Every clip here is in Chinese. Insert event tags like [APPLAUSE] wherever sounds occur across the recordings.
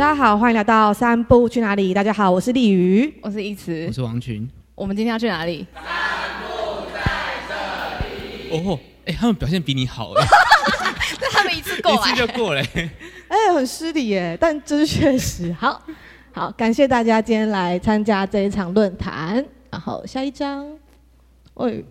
大家好，欢迎来到三步去哪里？大家好，我是丽瑜，我是一慈，我是王群。我们今天要去哪里？三步在这里。哦，哎，他们表现比你好哎。[LAUGHS] 那他们一次过来，一次就过来。[LAUGHS] 哎，很失礼耶，但这是确实。好，好，感谢大家今天来参加这一场论坛。然后下一张，喂。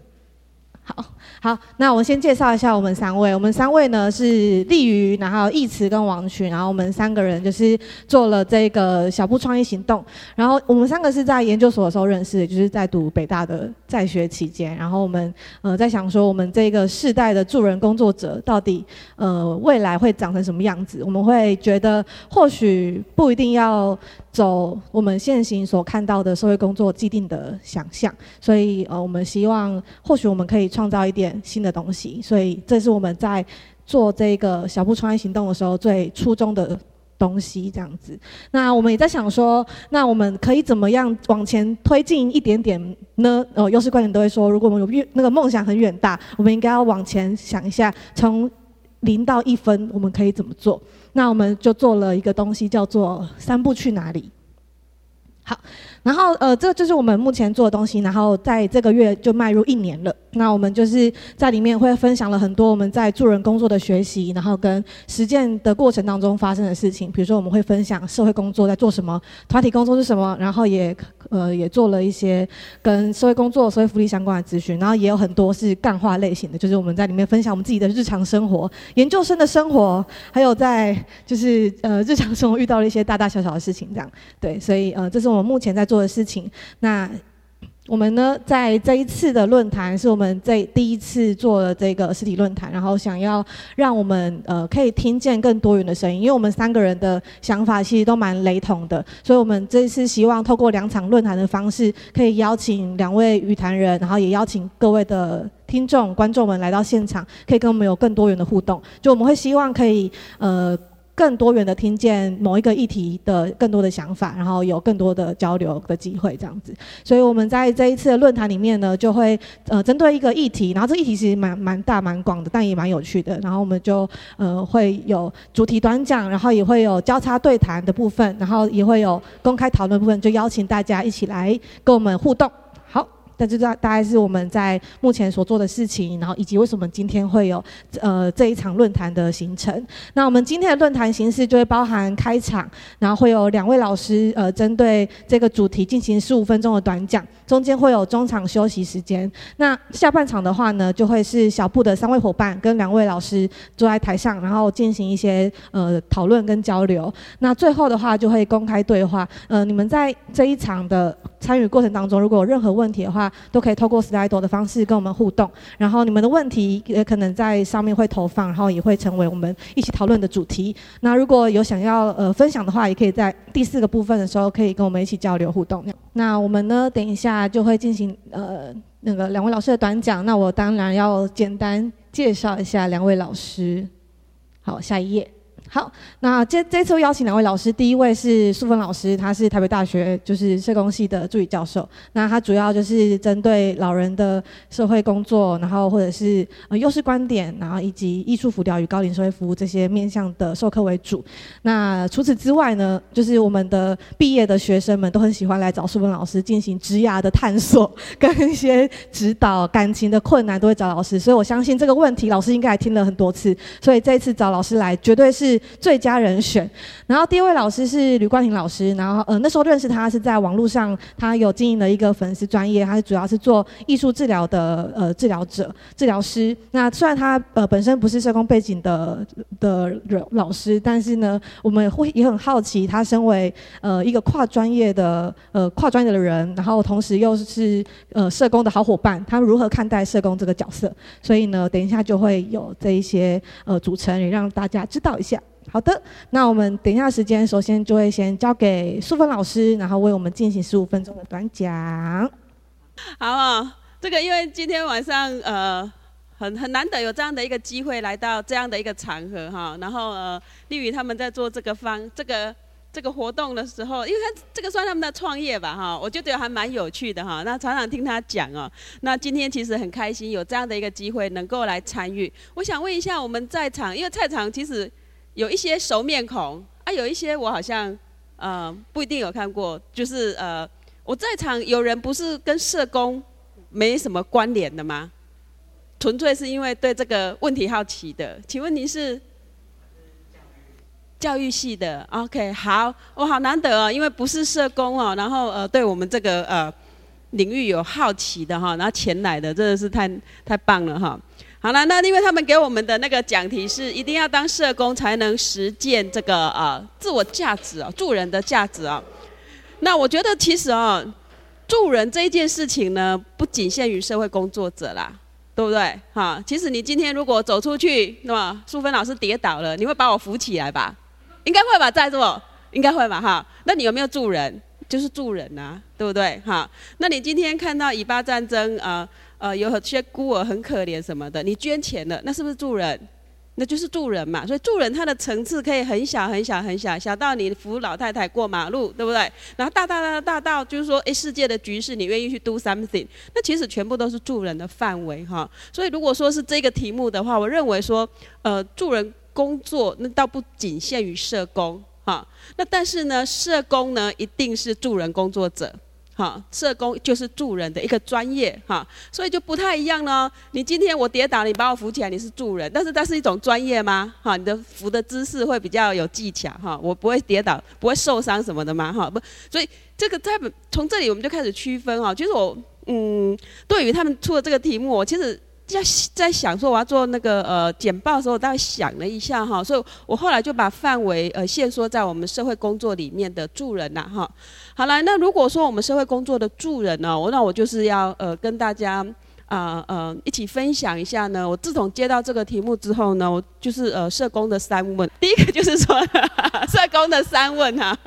好好，那我先介绍一下我们三位。我们三位呢是丽瑜，然后义慈跟王群，然后我们三个人就是做了这个小步创业行动。然后我们三个是在研究所的时候认识，就是在读北大的在学期间。然后我们呃在想说，我们这个世代的助人工作者到底呃未来会长成什么样子？我们会觉得或许不一定要。走我们现行所看到的社会工作既定的想象，所以呃，我们希望或许我们可以创造一点新的东西，所以这是我们在做这个小步创业行动的时候最初衷的东西，这样子。那我们也在想说，那我们可以怎么样往前推进一点点呢？呃，优势观点都会说，如果我们有那个梦想很远大，我们应该要往前想一下，从零到一分，我们可以怎么做？那我们就做了一个东西，叫做“三步去哪里”。好，然后呃，这就是我们目前做的东西。然后在这个月就迈入一年了。那我们就是在里面会分享了很多我们在助人工作的学习，然后跟实践的过程当中发生的事情。比如说，我们会分享社会工作在做什么，团体工作是什么，然后也呃也做了一些跟社会工作、社会福利相关的咨询。然后也有很多是干话类型的，就是我们在里面分享我们自己的日常生活、研究生的生活，还有在就是呃日常生活遇到了一些大大小小的事情，这样对。所以呃，这是我们目前在做的事情。那。我们呢，在这一次的论坛是我们这第一次做的这个实体论坛，然后想要让我们呃可以听见更多元的声音，因为我们三个人的想法其实都蛮雷同的，所以我们这一次希望透过两场论坛的方式，可以邀请两位语坛人，然后也邀请各位的听众观众们来到现场，可以跟我们有更多元的互动。就我们会希望可以呃。更多元的听见某一个议题的更多的想法，然后有更多的交流的机会，这样子。所以我们在这一次的论坛里面呢，就会呃针对一个议题，然后这个议题其实蛮蛮大蛮广的，但也蛮有趣的。然后我们就呃会有主题短讲，然后也会有交叉对谈的部分，然后也会有公开讨论部分，就邀请大家一起来跟我们互动。但这大大概是我们在目前所做的事情，然后以及为什么今天会有呃这一场论坛的行程。那我们今天的论坛形式就会包含开场，然后会有两位老师呃针对这个主题进行十五分钟的短讲，中间会有中场休息时间。那下半场的话呢，就会是小布的三位伙伴跟两位老师坐在台上，然后进行一些呃讨论跟交流。那最后的话就会公开对话。呃，你们在这一场的参与过程当中，如果有任何问题的话，都可以透过 Slido 的方式跟我们互动，然后你们的问题也可能在上面会投放，然后也会成为我们一起讨论的主题。那如果有想要呃分享的话，也可以在第四个部分的时候可以跟我们一起交流互动。那我们呢，等一下就会进行呃那个两位老师的短讲。那我当然要简单介绍一下两位老师。好，下一页。好，那这这次邀请两位老师，第一位是素芬老师，他是台北大学就是社工系的助理教授。那他主要就是针对老人的社会工作，然后或者是呃优势观点，然后以及艺术辅导与高龄社会服务这些面向的授课为主。那除此之外呢，就是我们的毕业的学生们都很喜欢来找素芬老师进行职涯的探索，[LAUGHS] 跟一些指导感情的困难都会找老师。所以我相信这个问题老师应该还听了很多次，所以这一次找老师来绝对是。最佳人选。然后第一位老师是吕冠廷老师，然后呃那时候认识他是在网络上，他有经营了一个粉丝专业，他是主要是做艺术治疗的呃治疗者、治疗师。那虽然他呃本身不是社工背景的的老师，但是呢，我们会也很好奇，他身为呃一个跨专业的呃跨专业的人，然后同时又是呃社工的好伙伴，他如何看待社工这个角色？所以呢，等一下就会有这一些呃组成，也让大家知道一下。好的，那我们等一下时间，首先就会先交给淑芬老师，然后为我们进行十五分钟的短讲。好啊，这个因为今天晚上呃很很难得有这样的一个机会来到这样的一个场合哈，然后呃丽瑜他们在做这个方这个这个活动的时候，因为他这个算他们的创业吧哈，我就觉得还蛮有趣的哈。那常常听他讲哦，那今天其实很开心有这样的一个机会能够来参与。我想问一下我们在场，因为在场其实。有一些熟面孔，啊，有一些我好像呃不一定有看过，就是呃我在场有人不是跟社工没什么关联的吗？纯粹是因为对这个问题好奇的，请问您是？教育系的，OK，好，我好难得哦，因为不是社工哦，然后呃，对我们这个呃领域有好奇的哈，然后前来的真的是太太棒了哈。好了，那因为他们给我们的那个讲题是一定要当社工才能实践这个呃自我价值哦，助人的价值啊。那我觉得其实哦，助人这一件事情呢，不仅限于社会工作者啦，对不对？哈，其实你今天如果走出去，那么淑芬老师跌倒了，你会把我扶起来吧？应该会吧，在座应该会吧，哈。那你有没有助人？就是助人啊，对不对？哈。那你今天看到以巴战争，呃呃，有些孤儿很可怜什么的，你捐钱了，那是不是助人？那就是助人嘛。所以助人它的层次可以很小很小很小，小到你扶老太太过马路，对不对？然后大大大大到就是说，哎，世界的局势你愿意去 do something，那其实全部都是助人的范围哈。所以如果说是这个题目的话，我认为说，呃，助人。工作那倒不仅限于社工哈，那但是呢，社工呢一定是助人工作者哈，社工就是助人的一个专业哈，所以就不太一样呢。你今天我跌倒，你把我扶起来，你是助人，但是那是一种专业吗？哈，你的扶的姿势会比较有技巧哈，我不会跌倒，不会受伤什么的吗？哈，不，所以这个在从这里我们就开始区分哈。其实我嗯，对于他们出的这个题目，我其实。在在想说我要做那个呃简报的时候，我大概想了一下哈，所以我后来就把范围呃限缩在我们社会工作里面的助人呐哈。好了，那如果说我们社会工作的助人呢，我那我就是要呃跟大家。啊呃，一起分享一下呢。我自从接到这个题目之后呢，我就是呃社工的三问。第一个就是说，[LAUGHS] 社工的三问哈，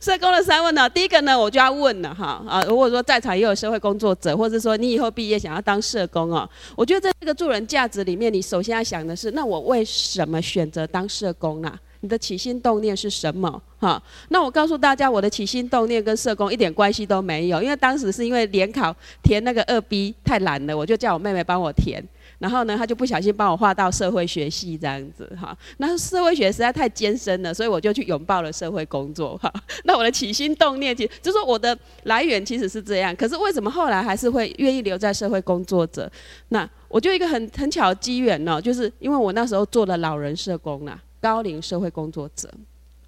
社工的三问呢，第一个呢我就要问了哈啊，如果说在场也有社会工作者，或者说你以后毕业想要当社工啊，我觉得在这个助人价值里面，你首先要想的是，那我为什么选择当社工呢？你的起心动念是什么？哈，那我告诉大家，我的起心动念跟社工一点关系都没有，因为当时是因为联考填那个二 B 太难了，我就叫我妹妹帮我填，然后呢，她就不小心帮我画到社会学系这样子，哈，那社会学实在太艰深了，所以我就去拥抱了社会工作，哈，那我的起心动念，其实就是说我的来源其实是这样，可是为什么后来还是会愿意留在社会工作者？那我就一个很很巧的机缘呢，就是因为我那时候做了老人社工啦。高龄社会工作者，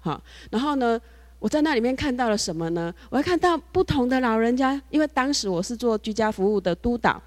好，然后呢，我在那里面看到了什么呢？我还看到不同的老人家，因为当时我是做居家服务的督导，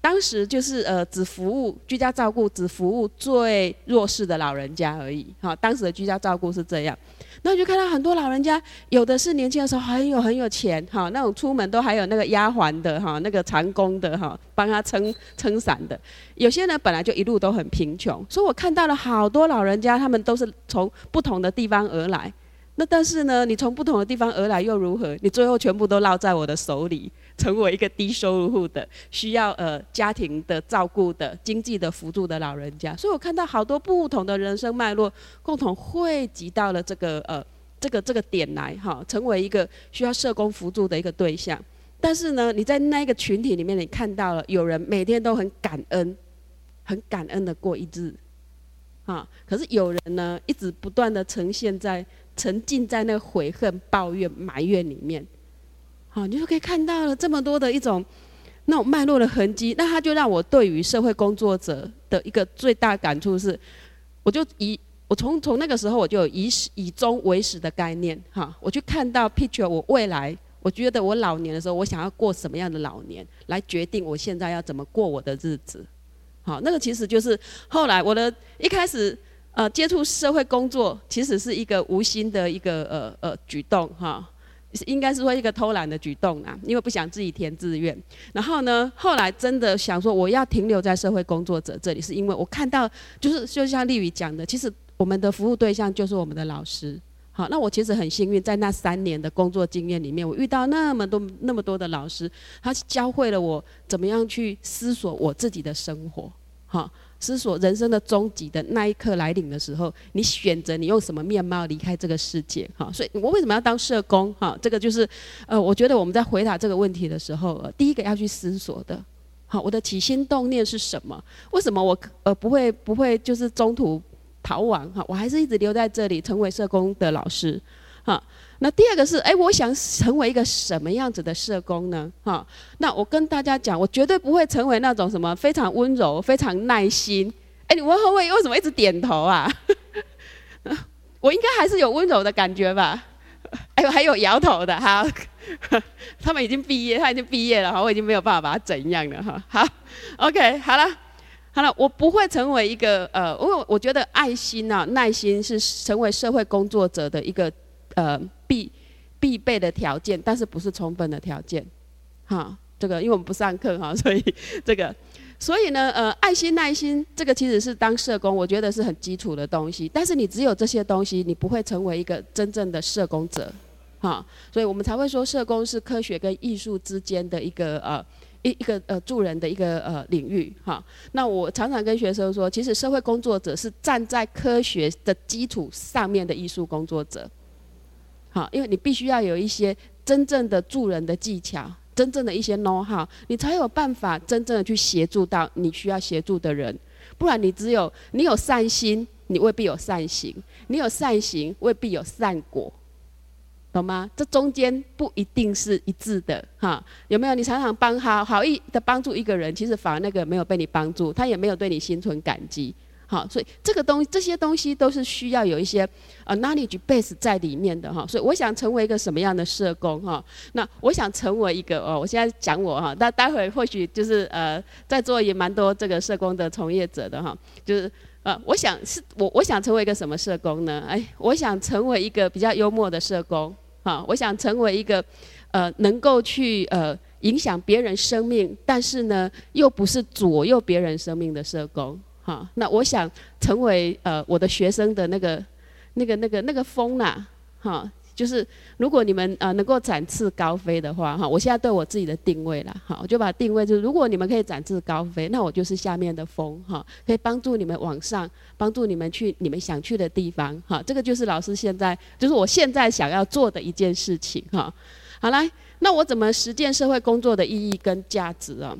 当时就是呃只服务居家照顾，只服务最弱势的老人家而已，好，当时的居家照顾是这样。那就看到很多老人家，有的是年轻的时候很有很有钱，哈，那种出门都还有那个丫鬟的，哈，那个长工的，哈，帮他撑撑伞的。有些人本来就一路都很贫穷，所以我看到了好多老人家，他们都是从不同的地方而来。那但是呢，你从不同的地方而来又如何？你最后全部都落在我的手里，成为一个低收入户的、需要呃家庭的照顾的、经济的辅助的老人家。所以我看到好多不同的人生脉络，共同汇集到了这个呃这个这个点来哈，成为一个需要社工辅助的一个对象。但是呢，你在那个群体里面，你看到了有人每天都很感恩，很感恩的过一日，啊，可是有人呢，一直不断的呈现在。沉浸在那悔恨、抱怨、埋怨里面，啊，你就可以看到了这么多的一种那种脉络的痕迹。那他就让我对于社会工作者的一个最大感触是，我就以我从从那个时候我就以始以终为始的概念，哈，我去看到 picture 我未来，我觉得我老年的时候，我想要过什么样的老年，来决定我现在要怎么过我的日子。好，那个其实就是后来我的一开始。呃，接触社会工作其实是一个无心的一个呃呃举动哈，应该是说一个偷懒的举动啊，因为不想自己填志愿。然后呢，后来真的想说我要停留在社会工作者这里，是因为我看到就是就像丽宇讲的，其实我们的服务对象就是我们的老师。好，那我其实很幸运，在那三年的工作经验里面，我遇到那么多那么多的老师，他教会了我怎么样去思索我自己的生活。好。思索人生的终极的那一刻来临的时候，你选择你用什么面貌离开这个世界？哈，所以我为什么要当社工？哈，这个就是，呃，我觉得我们在回答这个问题的时候，呃，第一个要去思索的，好，我的起心动念是什么？为什么我呃不会不会就是中途逃亡哈，我还是一直留在这里，成为社工的老师哈。那第二个是，哎，我想成为一个什么样子的社工呢？哈，那我跟大家讲，我绝对不会成为那种什么非常温柔、非常耐心。哎，你问会不会为什么一直点头啊？[LAUGHS] 我应该还是有温柔的感觉吧？哎，还有摇头的哈。[LAUGHS] 他们已经毕业，他已经毕业了哈，我已经没有办法把他怎样了哈。好，OK，好了，好了，我不会成为一个呃，因为我觉得爱心啊、耐心是成为社会工作者的一个呃必必备的条件，但是不是充分的条件。哈，这个因为我们不上课哈，[LAUGHS] 所以这个，所以呢，呃，爱心、耐心这个其实是当社工，我觉得是很基础的东西。但是你只有这些东西，你不会成为一个真正的社工者。哈，所以我们才会说社工是科学跟艺术之间的一个呃一一个呃助人的一个呃领域哈。那我常常跟学生说，其实社会工作者是站在科学的基础上面的艺术工作者。好，因为你必须要有一些真正的助人的技巧，真正的一些 know how，你才有办法真正的去协助到你需要协助的人。不然你只有你有善心，你未必有善行；你有善行，未必有善果。懂吗？这中间不一定是一致的，哈，有没有？你常常帮他好意的帮助一个人，其实反而那个没有被你帮助，他也没有对你心存感激，好，所以这个东这些东西都是需要有一些呃 knowledge base 在里面的哈。所以我想成为一个什么样的社工哈？那我想成为一个哦，我现在讲我哈，那待会或许就是呃在座也蛮多这个社工的从业者的哈，就是呃，我想是我我想成为一个什么社工呢？哎，我想成为一个比较幽默的社工。好，我想成为一个，呃，能够去呃影响别人生命，但是呢，又不是左右别人生命的社工。好，那我想成为呃我的学生的那个、那个、那个、那个风呐，哈。就是如果你们呃能够展翅高飞的话哈，我现在对我自己的定位了哈，我就把定位就是如果你们可以展翅高飞，那我就是下面的风哈，可以帮助你们往上，帮助你们去你们想去的地方哈，这个就是老师现在就是我现在想要做的一件事情哈。好来，那我怎么实践社会工作的意义跟价值啊？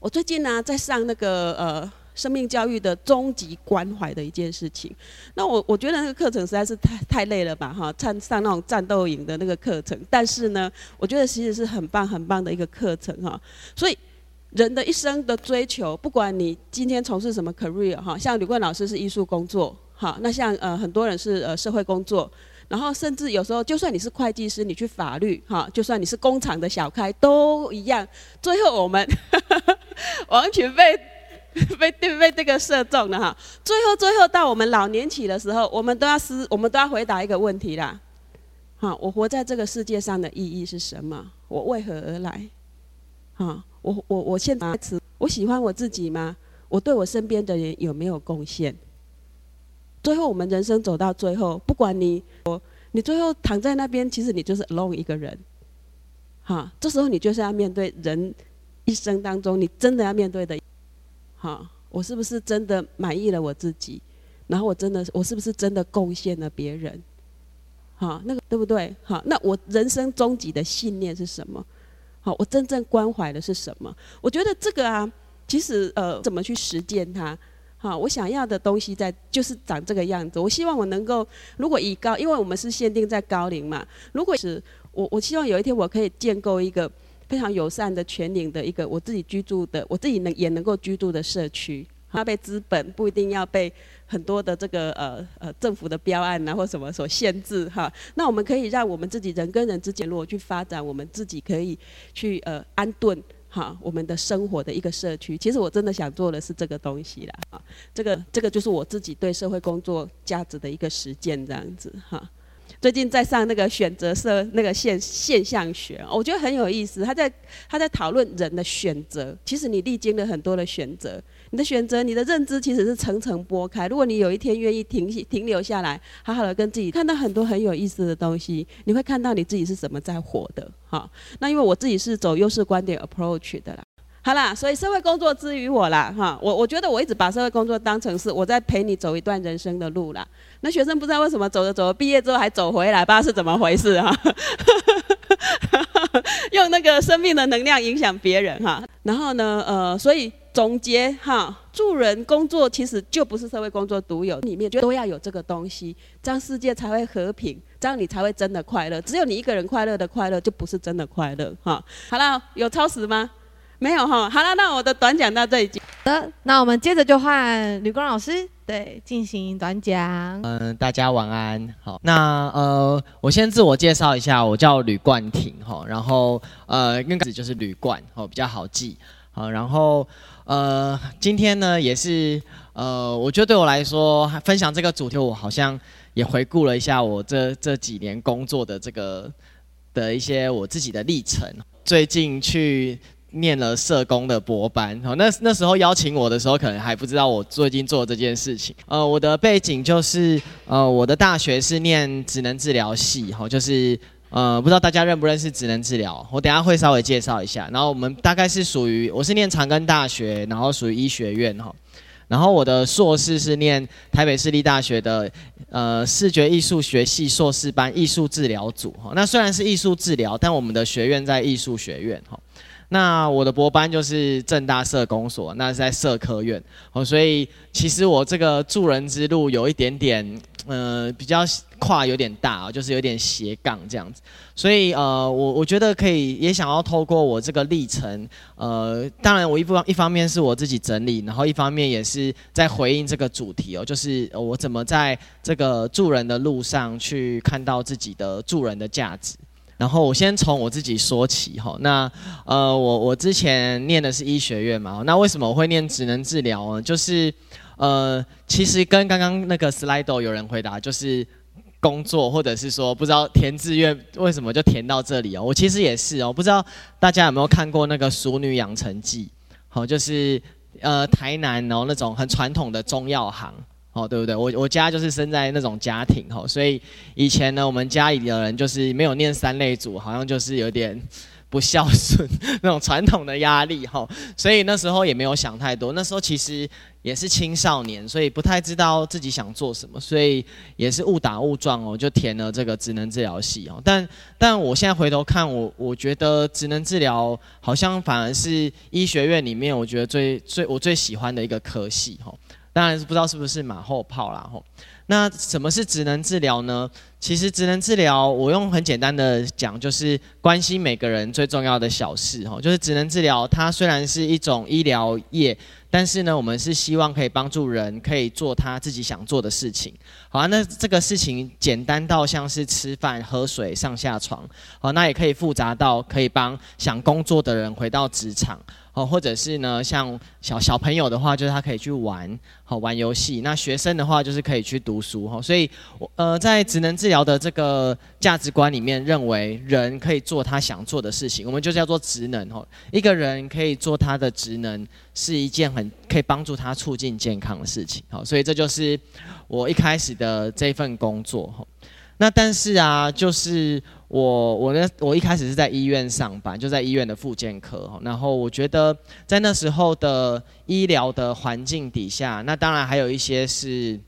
我最近呢在上那个呃。生命教育的终极关怀的一件事情，那我我觉得那个课程实在是太太累了吧哈，上上那种战斗营的那个课程，但是呢，我觉得其实是很棒很棒的一个课程哈。所以人的一生的追求，不管你今天从事什么 career 哈，像吕冠老师是艺术工作哈，那像呃很多人是呃社会工作，然后甚至有时候就算你是会计师，你去法律哈，就算你是工厂的小开都一样，最后我们 [LAUGHS] 完全被。[LAUGHS] 被被这个射中了哈，最后最后到我们老年期的时候，我们都要思，我们都要回答一个问题啦。哈，我活在这个世界上的意义是什么？我为何而来？哈，我我我现在我喜欢我自己吗？我对我身边的人有没有贡献？最后我们人生走到最后，不管你我你最后躺在那边，其实你就是 alone 一个人。哈，这时候你就是要面对人一生当中你真的要面对的。好，我是不是真的满意了我自己？然后我真的，我是不是真的贡献了别人？好，那个对不对？好，那我人生终极的信念是什么？好，我真正关怀的是什么？我觉得这个啊，其实呃，怎么去实践它？好，我想要的东西在就是长这个样子。我希望我能够，如果以高，因为我们是限定在高龄嘛，如果是我，我希望有一天我可以建构一个。非常友善的全龄的一个我自己居住的，我自己能也能够居住的社区，它被资本不一定要被很多的这个呃呃政府的标案啊或什么所限制哈。那我们可以让我们自己人跟人之间如果去发展，我们自己可以去呃安顿哈我们的生活的一个社区。其实我真的想做的是这个东西啦，啊，这个这个就是我自己对社会工作价值的一个实践这样子哈。最近在上那个选择社那个现现象学，我觉得很有意思。他在他在讨论人的选择，其实你历经了很多的选择，你的选择，你的认知其实是层层剥开。如果你有一天愿意停停留下来，好好的跟自己看到很多很有意思的东西，你会看到你自己是怎么在活的。好，那因为我自己是走优势观点 approach 的啦。好啦，所以社会工作之于我啦，哈，我我觉得我一直把社会工作当成是我在陪你走一段人生的路啦。那学生不知道为什么走着走着毕业之后还走回来，不知道是怎么回事哈。[LAUGHS] 用那个生命的能量影响别人哈。然后呢，呃，所以总结哈，助人工作其实就不是社会工作独有，里面就都要有这个东西，这样世界才会和平，这样你才会真的快乐。只有你一个人快乐的快乐，就不是真的快乐哈。好了，有超时吗？没有哈。好了，那我的短讲到这里。好的，那我们接着就换吕光老师。对，进行短讲。嗯、呃，大家晚安。好，那呃，我先自我介绍一下，我叫吕冠廷哈。然后呃，那个字就是吕冠，哦，比较好记。好，然后呃，今天呢也是呃，我觉得对我来说，分享这个主题，我好像也回顾了一下我这这几年工作的这个的一些我自己的历程。最近去。念了社工的博班，好，那那时候邀请我的时候，可能还不知道我最近做这件事情。呃，我的背景就是，呃，我的大学是念职能治疗系，哈，就是，呃，不知道大家认不认识职能治疗，我等下会稍微介绍一下。然后我们大概是属于，我是念长庚大学，然后属于医学院，哈，然后我的硕士是念台北市立大学的，呃，视觉艺术学系硕士班艺术治疗组，哈，那虽然是艺术治疗，但我们的学院在艺术学院，哈。那我的博班就是正大社工所，那是在社科院哦，所以其实我这个助人之路有一点点，呃，比较跨有点大，就是有点斜杠这样子，所以呃，我我觉得可以也想要透过我这个历程，呃，当然我一方一方面是我自己整理，然后一方面也是在回应这个主题哦，就是我怎么在这个助人的路上去看到自己的助人的价值。然后我先从我自己说起哈，那呃我我之前念的是医学院嘛，那为什么我会念职能治疗呢？就是呃其实跟刚刚那个 slide 有人回答，就是工作或者是说不知道填志愿为什么就填到这里哦，我其实也是哦，不知道大家有没有看过那个《熟女养成记》，好就是呃台南哦那种很传统的中药行。哦，对不对？我我家就是生在那种家庭，吼，所以以前呢，我们家里的人就是没有念三类组，好像就是有点不孝顺 [LAUGHS] 那种传统的压力，吼，所以那时候也没有想太多。那时候其实也是青少年，所以不太知道自己想做什么，所以也是误打误撞哦，就填了这个职能治疗系哦。但但我现在回头看，我我觉得职能治疗好像反而是医学院里面我觉得最最我最喜欢的一个科系，哦。当然是不知道是不是马后炮啦吼。那什么是职能治疗呢？其实职能治疗，我用很简单的讲，就是关心每个人最重要的小事吼。就是职能治疗，它虽然是一种医疗业，但是呢，我们是希望可以帮助人，可以做他自己想做的事情。好啊，那这个事情简单到像是吃饭、喝水、上下床，好，那也可以复杂到可以帮想工作的人回到职场。哦，或者是呢，像小小朋友的话，就是他可以去玩，好玩游戏。那学生的话，就是可以去读书，哈。所以，呃，在职能治疗的这个价值观里面，认为人可以做他想做的事情，我们就叫做职能，哈。一个人可以做他的职能，是一件很可以帮助他促进健康的事情，好。所以这就是我一开始的这份工作，哈。那但是啊，就是。我我呢，我一开始是在医院上班，就在医院的复健科。然后我觉得在那时候的医疗的环境底下，那当然还有一些是。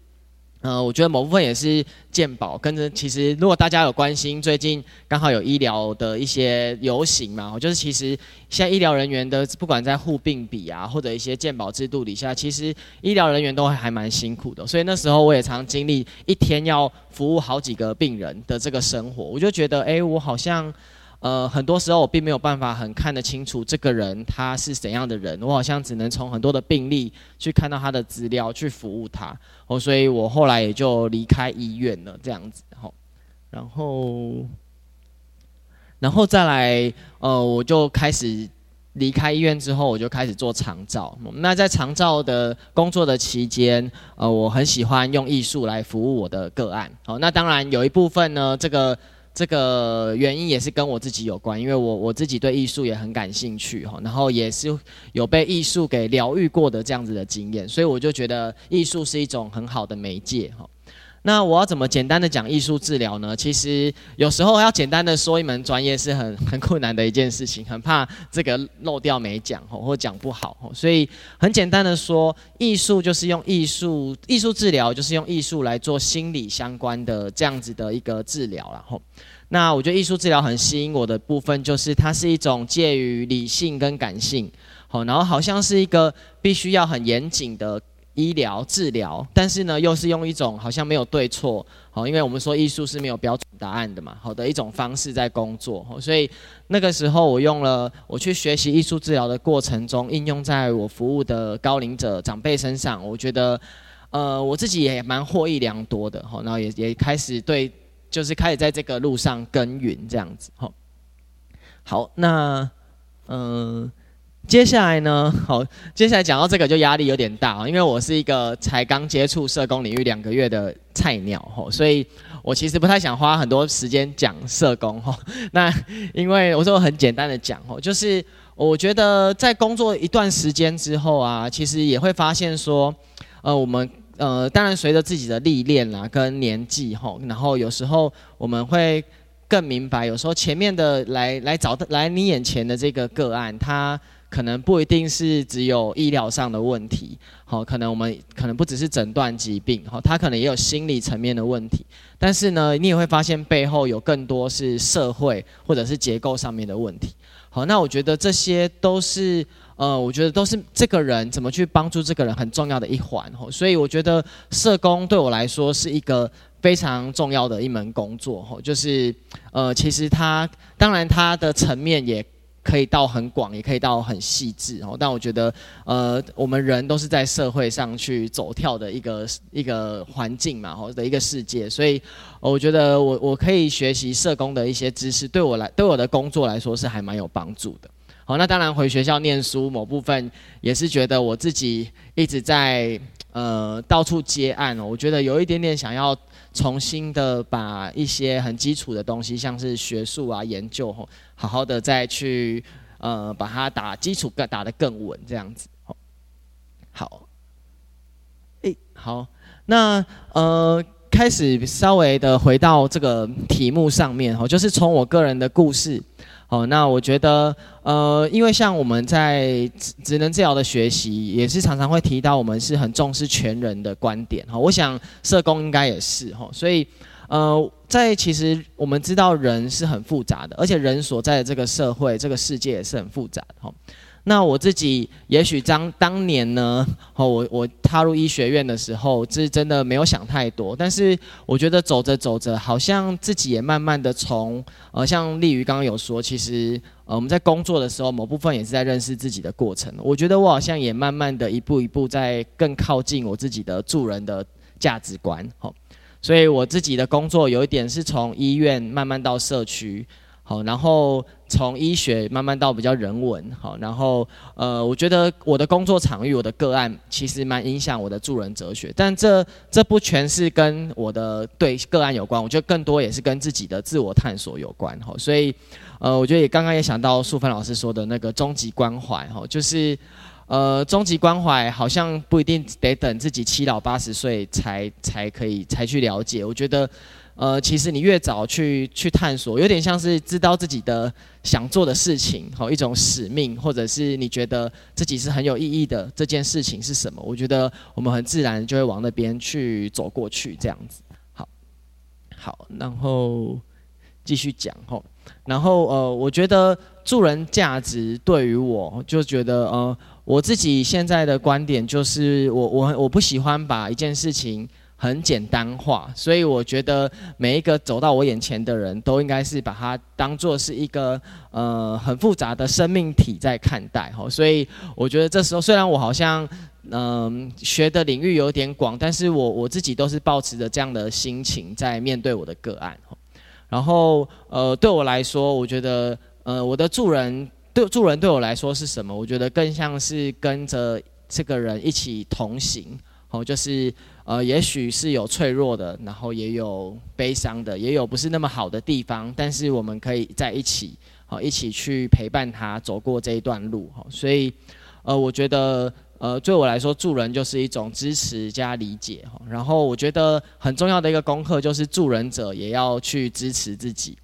呃，我觉得某部分也是健保跟着。其实，如果大家有关心，最近刚好有医疗的一些游行嘛，就是其实现在医疗人员的不管在护病比啊，或者一些健保制度底下，其实医疗人员都还蛮辛苦的。所以那时候我也常经历一天要服务好几个病人的这个生活，我就觉得，哎，我好像。呃，很多时候我并没有办法很看得清楚这个人他是怎样的人，我好像只能从很多的病例去看到他的资料，去服务他。哦，所以我后来也就离开医院了，这样子。吼，然后，然后再来，呃，我就开始离开医院之后，我就开始做长照。那在长照的工作的期间，呃，我很喜欢用艺术来服务我的个案。好，那当然有一部分呢，这个。这个原因也是跟我自己有关，因为我我自己对艺术也很感兴趣哈，然后也是有被艺术给疗愈过的这样子的经验，所以我就觉得艺术是一种很好的媒介哈。那我要怎么简单的讲艺术治疗呢？其实有时候要简单的说一门专业是很 [LAUGHS] 很困难的一件事情，很怕这个漏掉没讲或讲不好，所以很简单的说，艺术就是用艺术艺术治疗就是用艺术来做心理相关的这样子的一个治疗，然后。那我觉得艺术治疗很吸引我的部分，就是它是一种介于理性跟感性，好，然后好像是一个必须要很严谨的医疗治疗，但是呢，又是用一种好像没有对错，好，因为我们说艺术是没有标准答案的嘛，好的一种方式在工作，所以那个时候我用了我去学习艺术治疗的过程中，应用在我服务的高龄者长辈身上，我觉得，呃，我自己也蛮获益良多的，好，然后也也开始对。就是开始在这个路上耕耘这样子，好，好，那嗯、接下来呢，[LAUGHS] 好，接下来讲到这个就压力有点大啊，因为我是一个才刚接触社工领域两个月的菜鸟吼，所以我其实不太想花很多时间讲社工吼。[LAUGHS] 那因为我说很简单的讲哈，就是我觉得在工作一段时间之后啊，其实也会发现说，呃，我们。呃，当然随着自己的历练啦，跟年纪吼，然后有时候我们会更明白，有时候前面的来来找来你眼前的这个个案，他可能不一定是只有医疗上的问题，好，可能我们可能不只是诊断疾病，好，他可能也有心理层面的问题，但是呢，你也会发现背后有更多是社会或者是结构上面的问题，好，那我觉得这些都是。呃，我觉得都是这个人怎么去帮助这个人很重要的一环吼，所以我觉得社工对我来说是一个非常重要的一门工作吼，就是呃，其实他当然他的层面也可以到很广，也可以到很细致哦，但我觉得呃，我们人都是在社会上去走跳的一个一个环境嘛，或者一个世界，所以我觉得我我可以学习社工的一些知识，对我来对我的工作来说是还蛮有帮助的。好，那当然回学校念书，某部分也是觉得我自己一直在呃到处接案哦，我觉得有一点点想要重新的把一些很基础的东西，像是学术啊研究哦，好好的再去呃把它打基础更打得更稳这样子。好，好，诶，好，那呃开始稍微的回到这个题目上面哦，就是从我个人的故事。哦，那我觉得，呃，因为像我们在职职能治疗的学习，也是常常会提到我们是很重视全人的观点。哈，我想社工应该也是哈，所以，呃，在其实我们知道人是很复杂的，而且人所在的这个社会、这个世界也是很复杂的。哈。那我自己也许当当年呢，[LAUGHS] 哦，我我踏入医学院的时候，是真的没有想太多。但是我觉得走着走着，好像自己也慢慢的从，呃，像丽瑜刚刚有说，其实呃我们在工作的时候，某部分也是在认识自己的过程。我觉得我好像也慢慢的一步一步在更靠近我自己的助人的价值观。好，所以我自己的工作有一点是从医院慢慢到社区。好，然后从医学慢慢到比较人文，好，然后呃，我觉得我的工作场域、我的个案其实蛮影响我的助人哲学，但这这不全是跟我的对个案有关，我觉得更多也是跟自己的自我探索有关，哈，所以呃，我觉得也刚刚也想到素芬老师说的那个终极关怀，哈，就是呃，终极关怀好像不一定得等自己七老八十岁才才可以才去了解，我觉得。呃，其实你越早去去探索，有点像是知道自己的想做的事情，好一种使命，或者是你觉得自己是很有意义的这件事情是什么？我觉得我们很自然就会往那边去走过去，这样子。好，好，然后继续讲吼，然后呃，我觉得助人价值对于我就觉得呃，我自己现在的观点就是我我我不喜欢把一件事情。很简单化，所以我觉得每一个走到我眼前的人都应该是把它当做是一个呃很复杂的生命体在看待哈。所以我觉得这时候虽然我好像嗯、学的领域有点广，但是我我自己都是抱持着这样的心情在面对我的个案。然后呃对我来说，我觉得呃我的助人对助人对我来说是什么？我觉得更像是跟着这个人一起同行。哦，就是呃，也许是有脆弱的，然后也有悲伤的，也有不是那么好的地方，但是我们可以在一起，好，一起去陪伴他走过这一段路。哈，所以呃，我觉得呃，对我来说，助人就是一种支持加理解。哈，然后我觉得很重要的一个功课就是助人者也要去支持自己。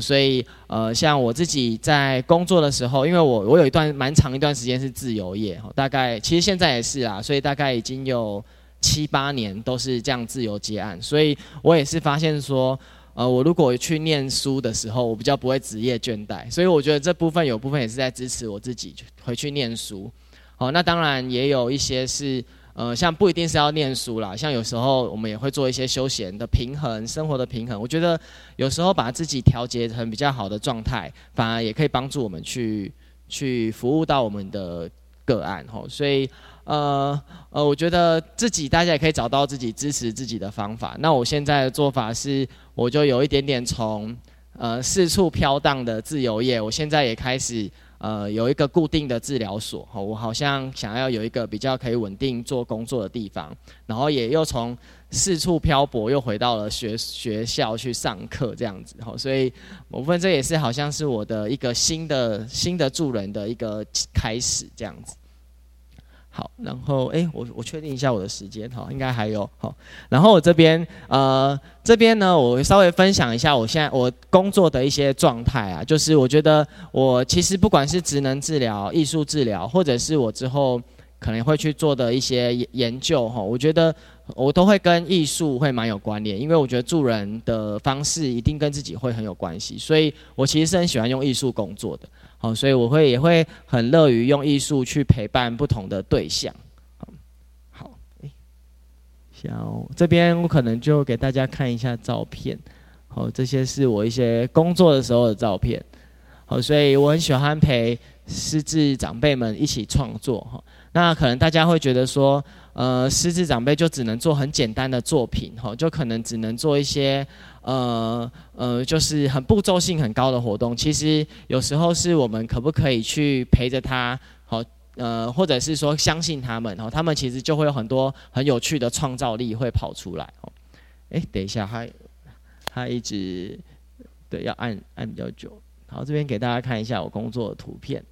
所以呃，像我自己在工作的时候，因为我我有一段蛮长一段时间是自由业，大概其实现在也是啊，所以大概已经有七八年都是这样自由接案，所以我也是发现说，呃，我如果去念书的时候，我比较不会职业倦怠，所以我觉得这部分有部分也是在支持我自己回去念书。好，那当然也有一些是，呃，像不一定是要念书啦，像有时候我们也会做一些休闲的平衡，生活的平衡。我觉得有时候把自己调节成比较好的状态，反而也可以帮助我们去去服务到我们的个案。吼，所以。呃呃，我觉得自己大家也可以找到自己支持自己的方法。那我现在的做法是，我就有一点点从呃四处飘荡的自由业，我现在也开始呃有一个固定的治疗所。我好像想要有一个比较可以稳定做工作的地方，然后也又从四处漂泊，又回到了学学校去上课这样子。哈，所以某部分这也是好像是我的一个新的新的助人的一个开始这样子。好，然后哎，我我确定一下我的时间哈，应该还有好。然后我这边呃这边呢，我稍微分享一下我现在我工作的一些状态啊，就是我觉得我其实不管是职能治疗、艺术治疗，或者是我之后可能会去做的一些研究哈，我觉得我都会跟艺术会蛮有关联，因为我觉得助人的方式一定跟自己会很有关系，所以我其实是很喜欢用艺术工作的。好，所以我会也会很乐于用艺术去陪伴不同的对象。好，哎，小这边我可能就给大家看一下照片。好，这些是我一些工作的时候的照片。好，所以我很喜欢陪失智长辈们一起创作。哈，那可能大家会觉得说，呃，失智长辈就只能做很简单的作品，哈，就可能只能做一些。呃呃，就是很步骤性很高的活动，其实有时候是我们可不可以去陪着他，好，呃，或者是说相信他们，然哦，他们其实就会有很多很有趣的创造力会跑出来，哦，哎，等一下，他他一直对要按按比较久，好，这边给大家看一下我工作的图片，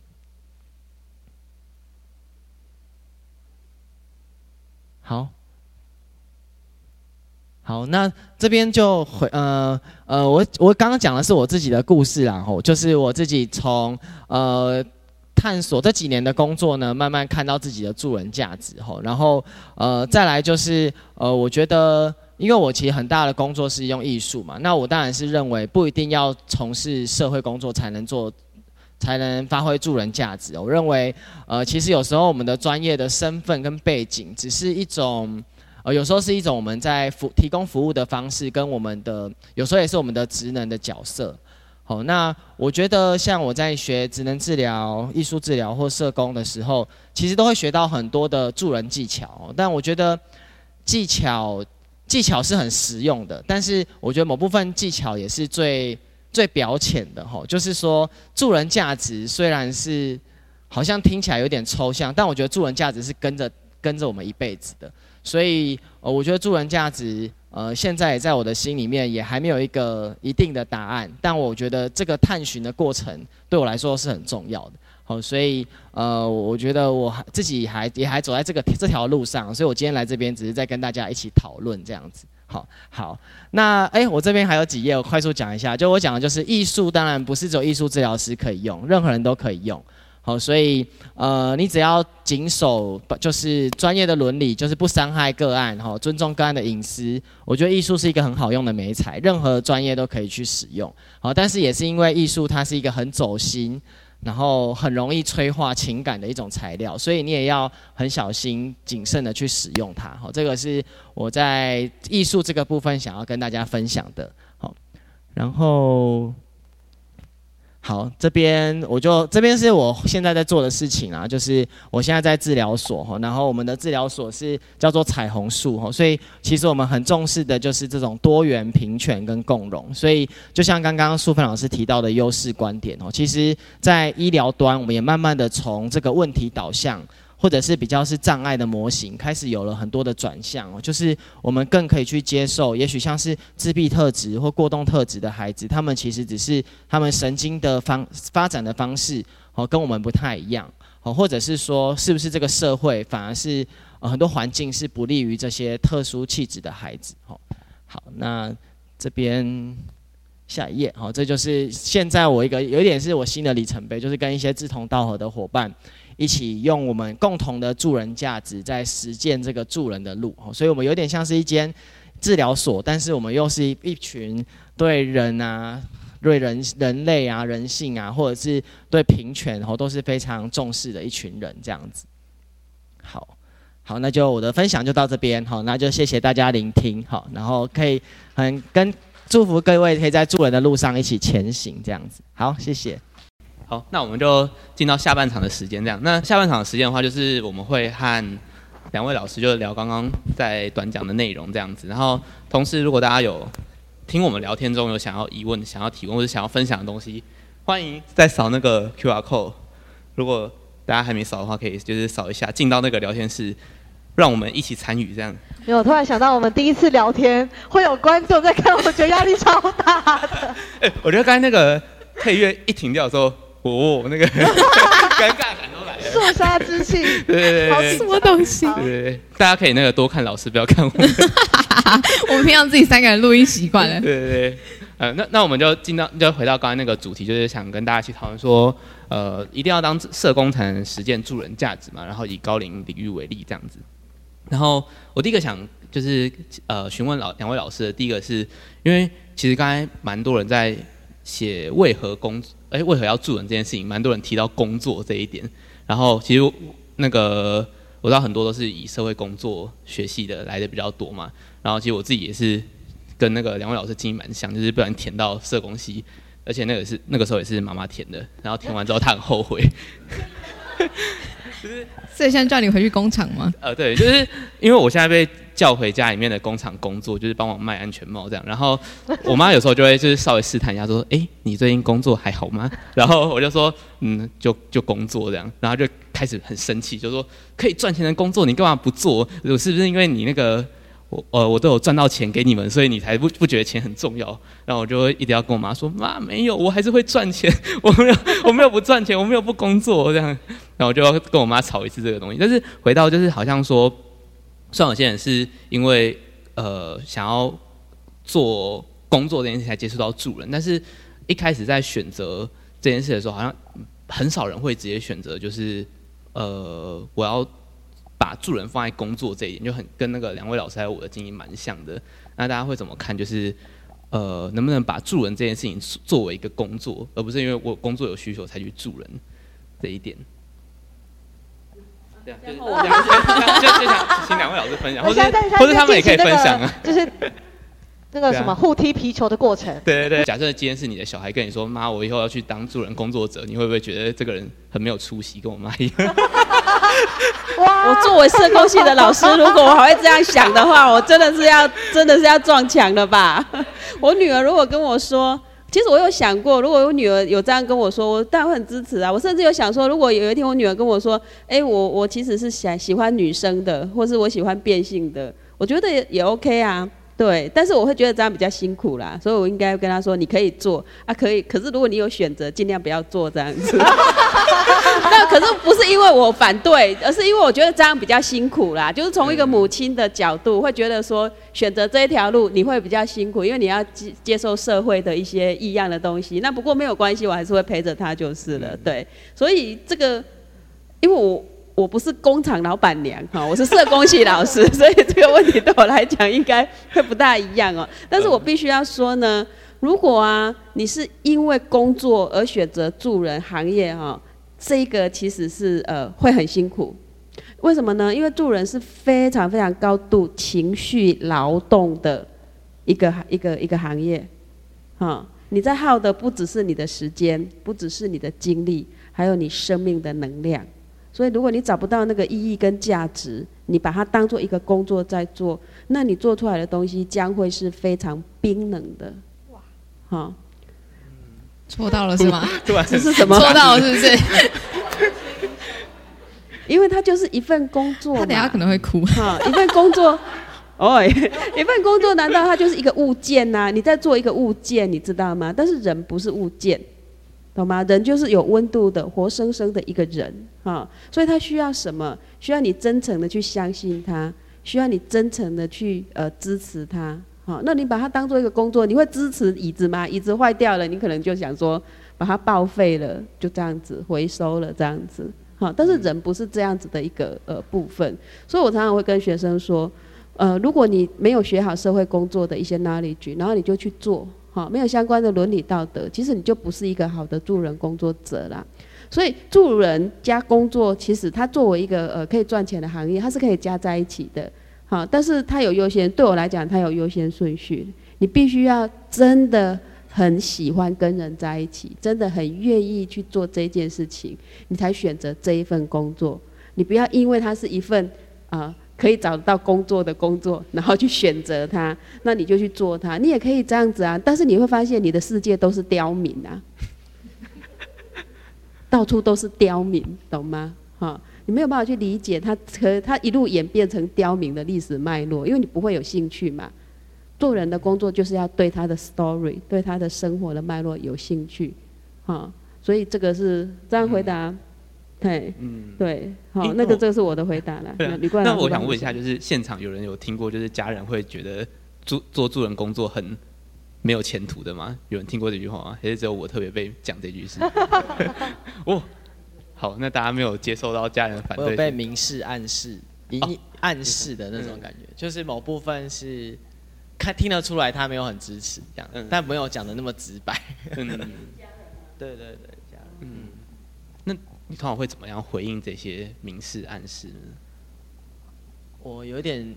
好。好，那这边就回呃呃，我我刚刚讲的是我自己的故事啦，吼，就是我自己从呃探索这几年的工作呢，慢慢看到自己的助人价值，吼，然后呃再来就是呃，我觉得因为我其实很大的工作是用艺术嘛，那我当然是认为不一定要从事社会工作才能做，才能发挥助人价值。我认为呃，其实有时候我们的专业的身份跟背景只是一种。呃，有时候是一种我们在服提供服务的方式，跟我们的有时候也是我们的职能的角色。好，那我觉得像我在学职能治疗、艺术治疗或社工的时候，其实都会学到很多的助人技巧。但我觉得技巧技巧是很实用的，但是我觉得某部分技巧也是最最表浅的。吼，就是说助人价值虽然是好像听起来有点抽象，但我觉得助人价值是跟着跟着我们一辈子的。所以，呃，我觉得助人价值，呃，现在也在我的心里面也还没有一个一定的答案。但我觉得这个探寻的过程对我来说是很重要的。好，所以，呃，我觉得我还自己还也还走在这个这条路上。所以我今天来这边只是在跟大家一起讨论这样子。好，好，那哎，我这边还有几页，我快速讲一下。就我讲的就是艺术，当然不是只有艺术治疗师可以用，任何人都可以用。好，所以呃，你只要谨守就是专业的伦理，就是不伤害个案，哈，尊重个案的隐私。我觉得艺术是一个很好用的媒材，任何专业都可以去使用。好，但是也是因为艺术它是一个很走心，然后很容易催化情感的一种材料，所以你也要很小心谨慎的去使用它。好，这个是我在艺术这个部分想要跟大家分享的。好，然后。好，这边我就这边是我现在在做的事情啊，就是我现在在治疗所哈，然后我们的治疗所是叫做彩虹树哈，所以其实我们很重视的就是这种多元、平权跟共融，所以就像刚刚淑芬老师提到的优势观点哦，其实在医疗端我们也慢慢的从这个问题导向。或者是比较是障碍的模型，开始有了很多的转向哦，就是我们更可以去接受，也许像是自闭特质或过动特质的孩子，他们其实只是他们神经的方发展的方式哦，跟我们不太一样哦，或者是说，是不是这个社会反而是呃很多环境是不利于这些特殊气质的孩子哦。好，那这边下一页好，这就是现在我一个有一点是我新的里程碑，就是跟一些志同道合的伙伴。一起用我们共同的助人价值，在实践这个助人的路，所以我们有点像是一间治疗所，但是我们又是一群对人啊、对人人类啊、人性啊，或者是对平权，然后都是非常重视的一群人，这样子。好，好，那就我的分享就到这边，好，那就谢谢大家聆听，好，然后可以很跟祝福各位可以在助人的路上一起前行，这样子。好，谢谢。好，那我们就进到下半场的时间，这样。那下半场的时间的话，就是我们会和两位老师就聊刚刚在短讲的内容，这样子。然后，同时如果大家有听我们聊天中有想要疑问、想要提问或者想要分享的东西，欢迎再扫那个 QR code。如果大家还没扫的话，可以就是扫一下，进到那个聊天室，让我们一起参与这样。没有，突然想到我们第一次聊天会有观众在看，我觉得压力超大的。[LAUGHS] 哎，我觉得刚才那个配乐一停掉的时候。哦，那个 [LAUGHS] 尴尬感都来了，肃杀之气，对对对，好什么东西？对对对，大家可以那个多看老师，不要看我们。[LAUGHS] 我们平常自己三个人录音习惯了。对对对，呃，那那我们就进到，就回到刚才那个主题，就是想跟大家去讨论说，呃，一定要当社工才能实践助人价值嘛，然后以高龄领域为例这样子。然后我第一个想就是呃询问老两位老师的，第一个是因为其实刚才蛮多人在写为何工。哎，为何要助人这件事情？蛮多人提到工作这一点。然后其实那个我知道很多都是以社会工作学系的来的比较多嘛。然后其实我自己也是跟那个两位老师经历蛮像，就是不然填到社工系，而且那个是那个时候也是妈妈填的。然后填完之后他很后悔。[LAUGHS] 就是，所以现在叫你回去工厂吗？呃，对，就是因为我现在被叫回家里面的工厂工作，就是帮我卖安全帽这样。然后我妈有时候就会就是稍微试探一下，说：“哎，你最近工作还好吗？”然后我就说：“嗯，就就工作这样。”然后就开始很生气，就说：“可以赚钱的工作你干嘛不做？我是不是因为你那个？”我呃，我都有赚到钱给你们，所以你才不不觉得钱很重要。然后我就会一定要跟我妈说：“妈，没有，我还是会赚钱，我没有，我没有不赚钱，我没有不工作这样。”然后我就要跟我妈吵一次这个东西。但是回到就是好像说，虽然有些人是因为呃想要做工作这件事才接触到助人，但是一开始在选择这件事的时候，好像很少人会直接选择就是呃我要。把助人放在工作这一点，就很跟那个两位老师还有我的经验蛮像的。那大家会怎么看？就是呃，能不能把助人这件事情作为一个工作，而不是因为我工作有需求才去助人这一点？对啊，就是我想就就想请两位老师分享，或者或者他们也可以分享啊，就是。那个什么互踢皮球的过程。对对对，假设今天是你的小孩跟你说：“妈，我以后要去当助人工作者。”你会不会觉得这个人很没有出息，跟我妈一样？哇！我作为社工系的老师，[LAUGHS] 如果我还会这样想的话，我真的是要真的是要撞墙了吧？[LAUGHS] 我女儿如果跟我说，其实我有想过，如果我女儿有这样跟我说，我当然会很支持啊。我甚至有想说，如果有一天我女儿跟我说：“哎，我我其实是想喜欢女生的，或是我喜欢变性的，我觉得也也 OK 啊。”对，但是我会觉得这样比较辛苦啦，所以我应该跟他说，你可以做啊，可以。可是如果你有选择，尽量不要做这样子。[LAUGHS] 那可是不是因为我反对，而是因为我觉得这样比较辛苦啦。就是从一个母亲的角度，会觉得说选择这一条路你会比较辛苦，因为你要接接受社会的一些异样的东西。那不过没有关系，我还是会陪着他就是了。对，所以这个因为我。我不是工厂老板娘哈，我是社工系老师，[LAUGHS] 所以这个问题对我来讲应该会不大一样哦。但是我必须要说呢，如果啊你是因为工作而选择助人行业哈，这个其实是呃会很辛苦。为什么呢？因为助人是非常非常高度情绪劳动的一个一个一个行业，哈，你在耗的不只是你的时间，不只是你的精力，还有你生命的能量。所以，如果你找不到那个意义跟价值，你把它当做一个工作在做，那你做出来的东西将会是非常冰冷的。哇，好，戳到了是吗？对 [LAUGHS] 这是什么？戳到了是不是？[LAUGHS] 因为它就是一份工作。他等下可能会哭。哈，一份工作，哦，[LAUGHS] 一份工作，难道它就是一个物件呐、啊？你在做一个物件，你知道吗？但是人不是物件。懂吗？人就是有温度的，活生生的一个人，哈，所以他需要什么？需要你真诚的去相信他，需要你真诚的去呃支持他，好，那你把它当做一个工作，你会支持椅子吗？椅子坏掉了，你可能就想说把它报废了，就这样子回收了，这样子，好，但是人不是这样子的一个呃部分，所以我常常会跟学生说，呃，如果你没有学好社会工作的一些 knowledge，然后你就去做，好，没有相关的伦理道德，其实你就不是一个好的助人工作者啦。所以助人加工作，其实它作为一个呃可以赚钱的行业，它是可以加在一起的，好，但是它有优先，对我来讲，它有优先顺序。你必须要真的很喜欢跟人在一起，真的很愿意去做这件事情，你才选择这一份工作。你不要因为它是一份啊。可以找到工作的工作，然后去选择它，[LAUGHS] 那你就去做它。你也可以这样子啊，但是你会发现你的世界都是刁民啊，[LAUGHS] 到处都是刁民，懂吗？哈，你没有办法去理解它，可它一路演变成刁民的历史脉络，因为你不会有兴趣嘛。做人的工作就是要对他的 story，对他的生活的脉络有兴趣，哈，所以这个是这样回答。对，嗯，对，好，那个这是我的回答了。那我想问一下，就是现场有人有听过，就是家人会觉得做做助人工作很没有前途的吗？有人听过这句话吗？还是只有我特别被讲这句事？[LAUGHS] [LAUGHS] 哦，好，那大家没有接受到家人反对，被明示暗示、隐暗示的那种感觉，就是某部分是看听得出来他没有很支持这样，但没有讲的那么直白。嗯，[LAUGHS] 对对对，家人，嗯，那。你通常会怎么样回应这些明示暗示呢？我有点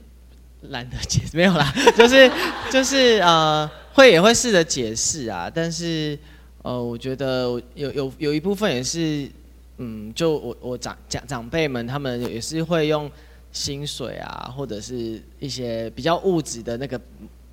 懒得解释，没有啦，[LAUGHS] 就是就是呃，会也会试着解释啊，但是呃，我觉得有有有一部分也是，嗯，就我我长长长辈们他们也是会用薪水啊，或者是一些比较物质的那个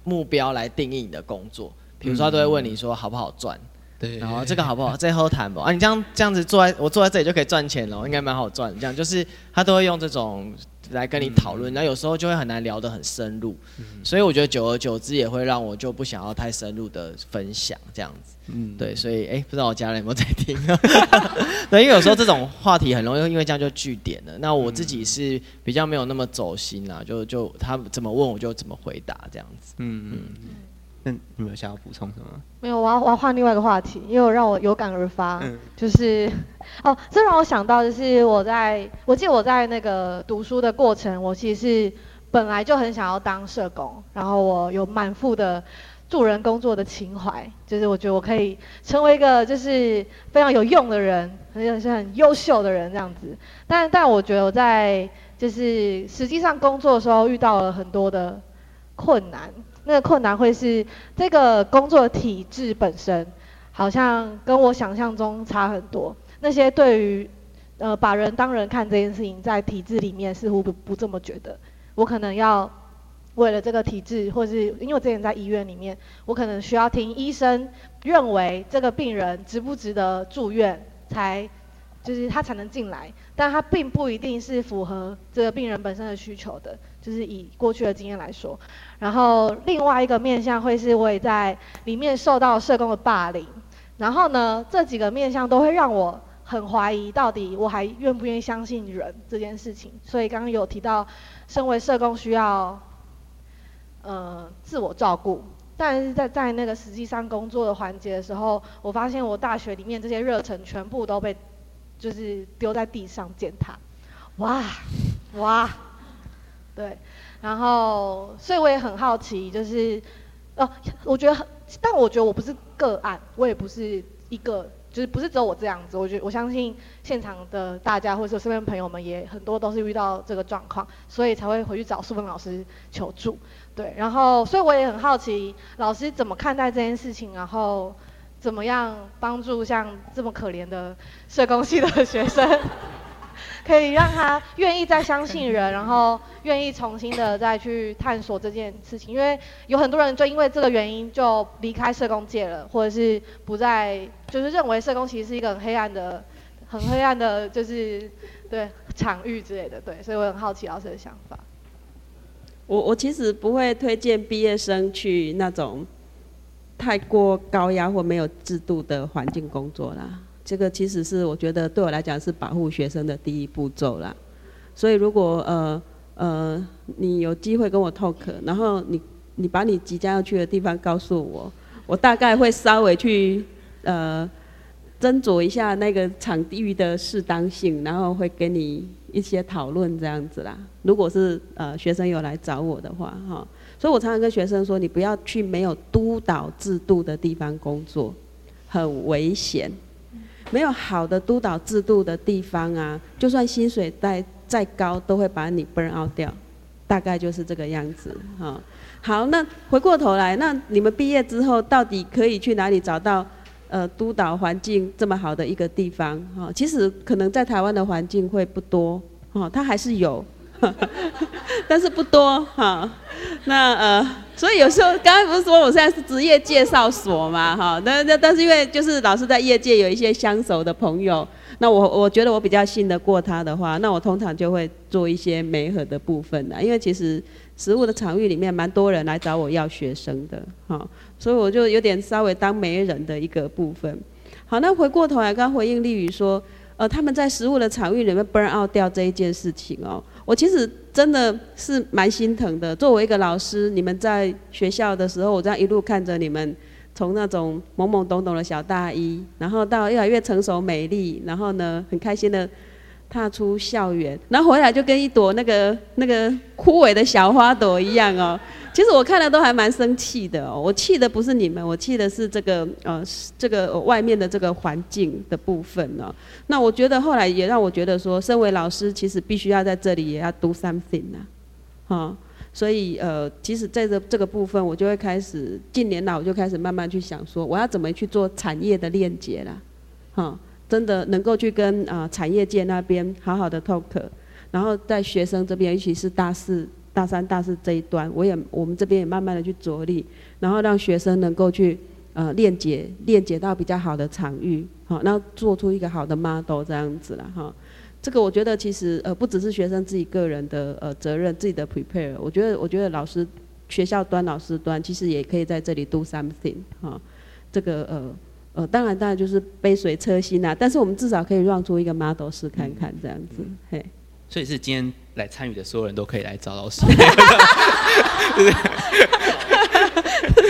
目标来定义你的工作，比如说他都会问你说好不好赚。对，然后这个好不好？最后谈吧？啊，你这样这样子坐在我坐在这里就可以赚钱了，应该蛮好赚。这样就是他都会用这种来跟你讨论，然后有时候就会很难聊得很深入。所以我觉得久而久之也会让我就不想要太深入的分享这样子。嗯，对，所以哎，不知道我家人有没有在听？[LAUGHS] 对，因为有时候这种话题很容易因为这样就据点了。那我自己是比较没有那么走心啦，就就他怎么问我就怎么回答这样子。嗯嗯。那你们想要补充什么？没有，我要我要换另外一个话题，因为我让我有感而发，嗯、[LAUGHS] 就是哦，这让我想到就是我在，我记得我在那个读书的过程，我其实是本来就很想要当社工，然后我有满腹的助人工作的情怀，就是我觉得我可以成为一个就是非常有用的人，而且是很优秀的人这样子。但但我觉得我在就是实际上工作的时候遇到了很多的困难。那个困难会是这个工作体制本身，好像跟我想象中差很多。那些对于呃把人当人看这件事情，在体制里面似乎不不这么觉得。我可能要为了这个体制，或是因为我之前在医院里面，我可能需要听医生认为这个病人值不值得住院，才就是他才能进来，但他并不一定是符合这个病人本身的需求的。就是以过去的经验来说，然后另外一个面向会是我也在里面受到社工的霸凌，然后呢，这几个面向都会让我很怀疑，到底我还愿不愿意相信人这件事情。所以刚刚有提到，身为社工需要，呃，自我照顾，但是在在那个实际上工作的环节的时候，我发现我大学里面这些热忱全部都被就是丢在地上践踏，哇，哇。对，然后所以我也很好奇，就是，哦，我觉得很，但我觉得我不是个案，我也不是一个，就是不是只有我这样子。我觉得我相信现场的大家或者身边朋友们也很多都是遇到这个状况，所以才会回去找素芬老师求助。对，然后所以我也很好奇，老师怎么看待这件事情，然后怎么样帮助像这么可怜的社工系的学生。可以让他愿意再相信人，然后愿意重新的再去探索这件事情，因为有很多人就因为这个原因就离开社工界了，或者是不再就是认为社工其实是一个很黑暗的、很黑暗的，就是对场域之类的，对，所以我很好奇老师的想法。我我其实不会推荐毕业生去那种太过高压或没有制度的环境工作啦。这个其实是我觉得对我来讲是保护学生的第一步骤啦，所以如果呃呃你有机会跟我 talk，然后你你把你即将要去的地方告诉我，我大概会稍微去呃斟酌一下那个场地的适当性，然后会给你一些讨论这样子啦。如果是呃学生有来找我的话，哈，所以我常常跟学生说，你不要去没有督导制度的地方工作，很危险。没有好的督导制度的地方啊，就算薪水再再高，都会把你 burn out 掉，大概就是这个样子，哈。好，那回过头来，那你们毕业之后，到底可以去哪里找到？呃，督导环境这么好的一个地方，哈，其实可能在台湾的环境会不多，哈，它还是有，[LAUGHS] 但是不多，哈。那呃，所以有时候刚刚不是说我现在是职业介绍所嘛，哈，但但但是因为就是老师在业界有一些相熟的朋友，那我我觉得我比较信得过他的话，那我通常就会做一些媒合的部分呢，因为其实实物的场域里面蛮多人来找我要学生的，哈。所以我就有点稍微当媒人的一个部分。好，那回过头来，刚回应丽宇说，呃，他们在食物的场域里面 burn out 掉这一件事情哦，我其实真的是蛮心疼的。作为一个老师，你们在学校的时候，我这样一路看着你们从那种懵懵懂懂的小大一，然后到越来越成熟美丽，然后呢，很开心的踏出校园，然后回来就跟一朵那个那个枯萎的小花朵一样哦。其实我看了都还蛮生气的哦，我气的不是你们，我气的是这个呃这个外面的这个环境的部分呢。那我觉得后来也让我觉得说，身为老师其实必须要在这里也要 do something 啊，哈，所以呃，其实在这这个部分，我就会开始近年来我就开始慢慢去想说，我要怎么去做产业的链接啦，哈，真的能够去跟啊产业界那边好好的 talk，然后在学生这边，尤其是大四。大三、大四这一端，我也我们这边也慢慢的去着力，然后让学生能够去呃链接链接到比较好的场域，好，然后做出一个好的 model 这样子了哈。这个我觉得其实呃不只是学生自己个人的呃责任，自己的 prepare，我觉得我觉得老师学校端、老师端其实也可以在这里 do something 哈。这个呃呃当然当然就是杯水车薪啊，但是我们至少可以让出一个 model 试看看这样子，嗯、嘿。所以是今天来参与的所有人都可以来找老师。[LAUGHS]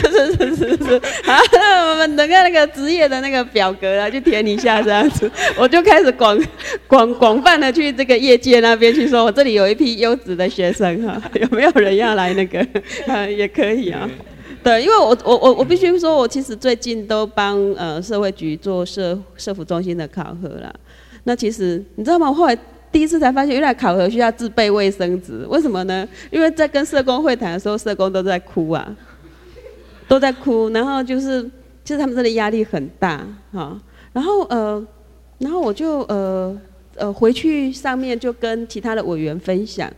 是是是是是。好，那我们等下那个职业的那个表格啊，去填一下这样子。我就开始广广广泛的去这个业界那边去说，我这里有一批优质的学生哈，有没有人要来那个？啊，也可以啊。对，因为我我我我必须说，我其实最近都帮呃社会局做社社福中心的考核啦。那其实你知道吗？我后来。第一次才发现，原来考核需要自备卫生纸，为什么呢？因为在跟社工会谈的时候，社工都在哭啊，都在哭，然后就是，其实他们真的压力很大，哈，然后呃，然后我就呃呃回去上面就跟其他的委员分享，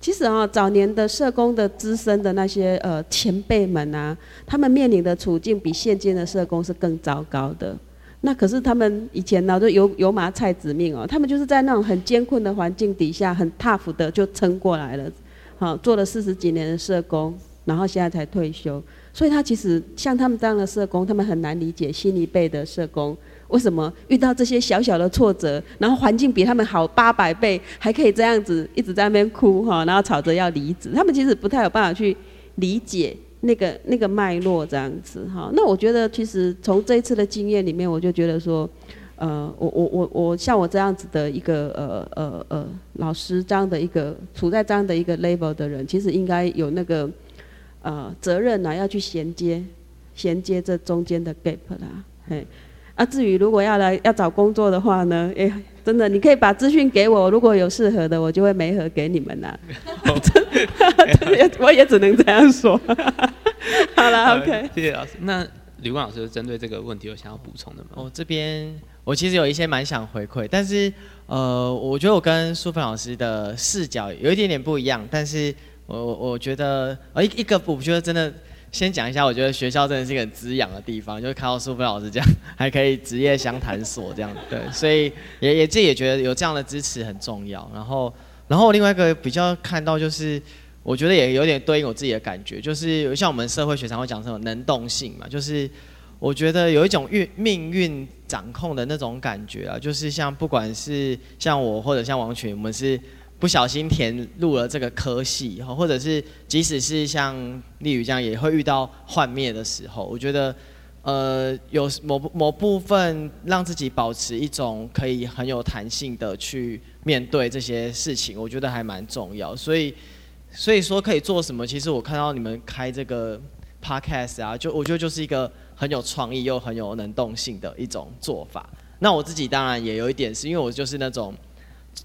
其实啊，早年的社工的资深的那些呃前辈们啊，他们面临的处境比现今的社工是更糟糕的。那可是他们以前呢，都油油麻菜籽命哦，他们就是在那种很艰困的环境底下，很 tough 的就撑过来了，好，做了四十几年的社工，然后现在才退休。所以他其实像他们这样的社工，他们很难理解新一辈的社工为什么遇到这些小小的挫折，然后环境比他们好八百倍，还可以这样子一直在那边哭哈，然后吵着要离职，他们其实不太有办法去理解。那个那个脉络这样子哈，那我觉得其实从这一次的经验里面，我就觉得说，呃，我我我我像我这样子的一个呃呃呃老师这样的一个处在这样的一个 level 的人，其实应该有那个呃责任呢，要去衔接衔接这中间的 gap 啦，嘿。啊，至于如果要来要找工作的话呢，哎，真的，你可以把资讯给我，如果有适合的，我就会媒合给你们啦。[LAUGHS] 我也只能这样说。[LAUGHS] 好了，OK，谢谢老师。那吕冠老师针对这个问题有想要补充的吗？我这边我其实有一些蛮想回馈，但是呃，我觉得我跟淑芬老师的视角有一点点不一样，但是我我觉得呃一一个我觉得真的。先讲一下，我觉得学校真的是一个很滋养的地方，就是看到苏芬老师这样，还可以职业相谈所这样，[LAUGHS] 对，所以也也自己也觉得有这样的支持很重要。然后，然后另外一个比较看到就是，我觉得也有点对应我自己的感觉，就是像我们社会学常会讲这种能动性嘛，就是我觉得有一种运命运掌控的那种感觉啊，就是像不管是像我或者像王群，我们是。不小心填入了这个科系，或者是即使是像丽宇这样，也会遇到幻灭的时候。我觉得，呃，有某某部分让自己保持一种可以很有弹性的去面对这些事情，我觉得还蛮重要。所以，所以说可以做什么？其实我看到你们开这个 podcast 啊，就我觉得就是一个很有创意又很有能动性的一种做法。那我自己当然也有一点，是因为我就是那种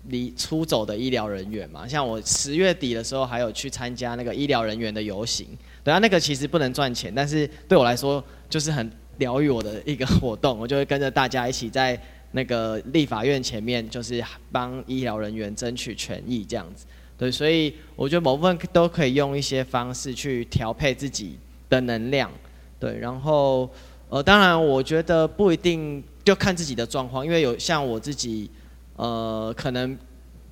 离出走的医疗人员嘛。像我十月底的时候，还有去参加那个医疗人员的游行。对啊，那个其实不能赚钱，但是对我来说就是很疗愈我的一个活动。[LAUGHS] 我就会跟着大家一起在那个立法院前面，就是帮医疗人员争取权益这样子。对，所以我觉得某部分都可以用一些方式去调配自己的能量。对，然后呃，当然我觉得不一定就看自己的状况，因为有像我自己，呃，可能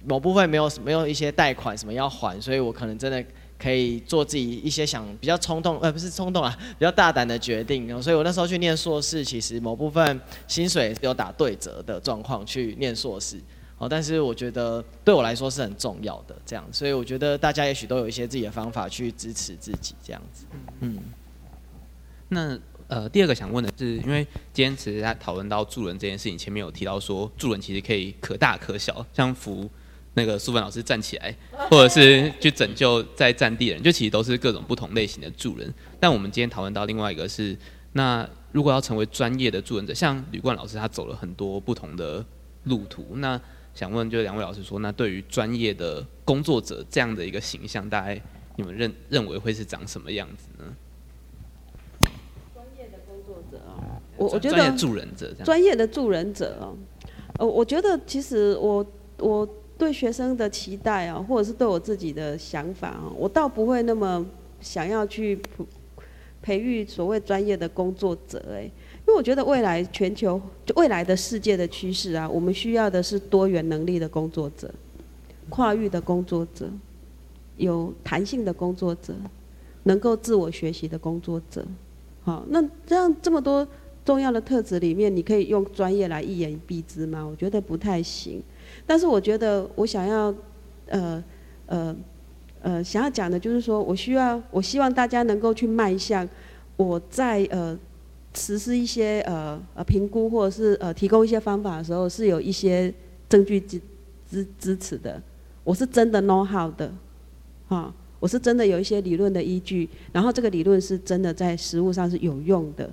某部分没有没有一些贷款什么要还，所以我可能真的。可以做自己一些想比较冲动，呃，不是冲动啊，比较大胆的决定。所以我那时候去念硕士，其实某部分薪水有打对折的状况去念硕士。哦，但是我觉得对我来说是很重要的，这样。所以我觉得大家也许都有一些自己的方法去支持自己，这样子。嗯。那呃，第二个想问的是，因为今天其实在讨论到助人这件事情，前面有提到说助人其实可以可大可小，像扶。那个素芬老师站起来，或者是去拯救在战地的人，就其实都是各种不同类型的助人。但我们今天讨论到另外一个是，那如果要成为专业的助人者，像吕冠老师他走了很多不同的路途。那想问，就两位老师说，那对于专业的工作者这样的一个形象，大概你们认认为会是长什么样子呢？专业的工作者啊，我我觉得专业助人者，专业的助人者哦，呃，我觉得其实我我。对学生的期待啊，或者是对我自己的想法啊，我倒不会那么想要去培培育所谓专业的工作者哎，因为我觉得未来全球就未来的世界的趋势啊，我们需要的是多元能力的工作者，跨域的工作者，有弹性的工作者，能够自我学习的工作者。好，那这样这么多重要的特质里面，你可以用专业来一言蔽之吗？我觉得不太行。但是我觉得，我想要，呃，呃，呃，想要讲的就是说，我需要，我希望大家能够去迈向，我在呃实施一些呃呃评估或者是呃提供一些方法的时候，是有一些证据支支支持的。我是真的 know how 的，哈，我是真的有一些理论的依据，然后这个理论是真的在实务上是有用的。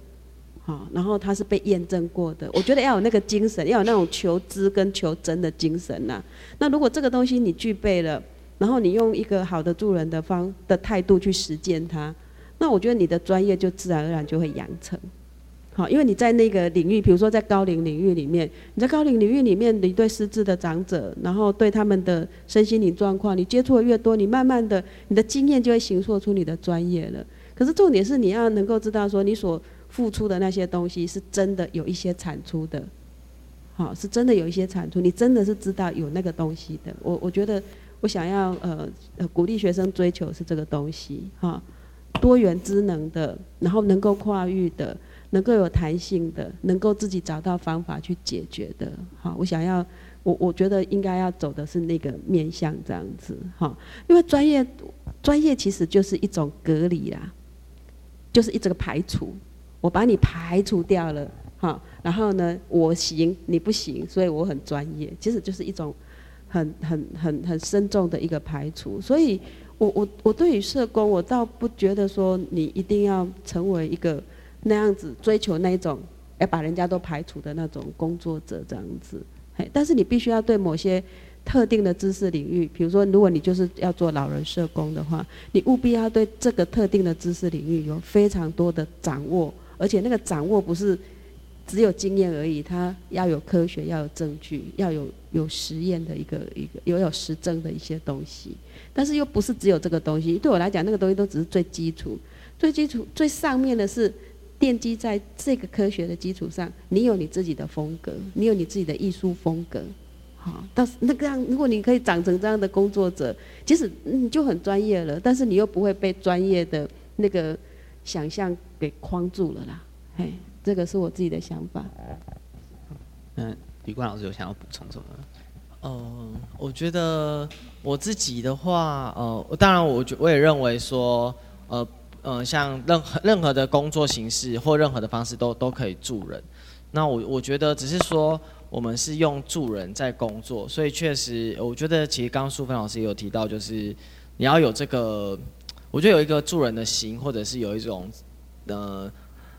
好，然后他是被验证过的。我觉得要有那个精神，要有那种求知跟求真的精神呐、那如果这个东西你具备了，然后你用一个好的助人的方的态度去实践它，那我觉得你的专业就自然而然就会养成。好，因为你在那个领域，比如说在高龄领域里面，你在高龄领域里面，你对失智的长者，然后对他们的身心灵状况，你接触的越多，你慢慢的你的经验就会形塑出你的专业了。可是重点是你要能够知道说你所付出的那些东西是真的有一些产出的，好，是真的有一些产出，你真的是知道有那个东西的。我我觉得我想要呃呃鼓励学生追求是这个东西哈，多元智能的，然后能够跨域的，能够有弹性的，能够自己找到方法去解决的。好，我想要我我觉得应该要走的是那个面向这样子哈，因为专业专业其实就是一种隔离啦，就是一这个排除。我把你排除掉了，哈，然后呢，我行你不行，所以我很专业，其实就是一种很很很很深重的一个排除。所以我我我对于社工，我倒不觉得说你一定要成为一个那样子追求那一种要把人家都排除的那种工作者这样子，嘿，但是你必须要对某些特定的知识领域，比如说如果你就是要做老人社工的话，你务必要对这个特定的知识领域有非常多的掌握。而且那个掌握不是只有经验而已，它要有科学，要有证据，要有有实验的一个一个，有有实证的一些东西。但是又不是只有这个东西，对我来讲，那个东西都只是最基础、最基础、最上面的是奠基在这个科学的基础上。你有你自己的风格，你有你自己的艺术风格。好，到那个样，如果你可以长成这样的工作者，其实你就很专业了。但是你又不会被专业的那个想象给框住了啦，嘿，这个是我自己的想法。嗯，李冠老师有想要补充什么？嗯、呃，我觉得我自己的话，呃，当然我觉我也认为说，呃，呃，像任何任何的工作形式或任何的方式都都可以助人。那我我觉得只是说我们是用助人在工作，所以确实我觉得其实刚刚淑芬老师也有提到，就是你要有这个，我觉得有一个助人的心，或者是有一种呃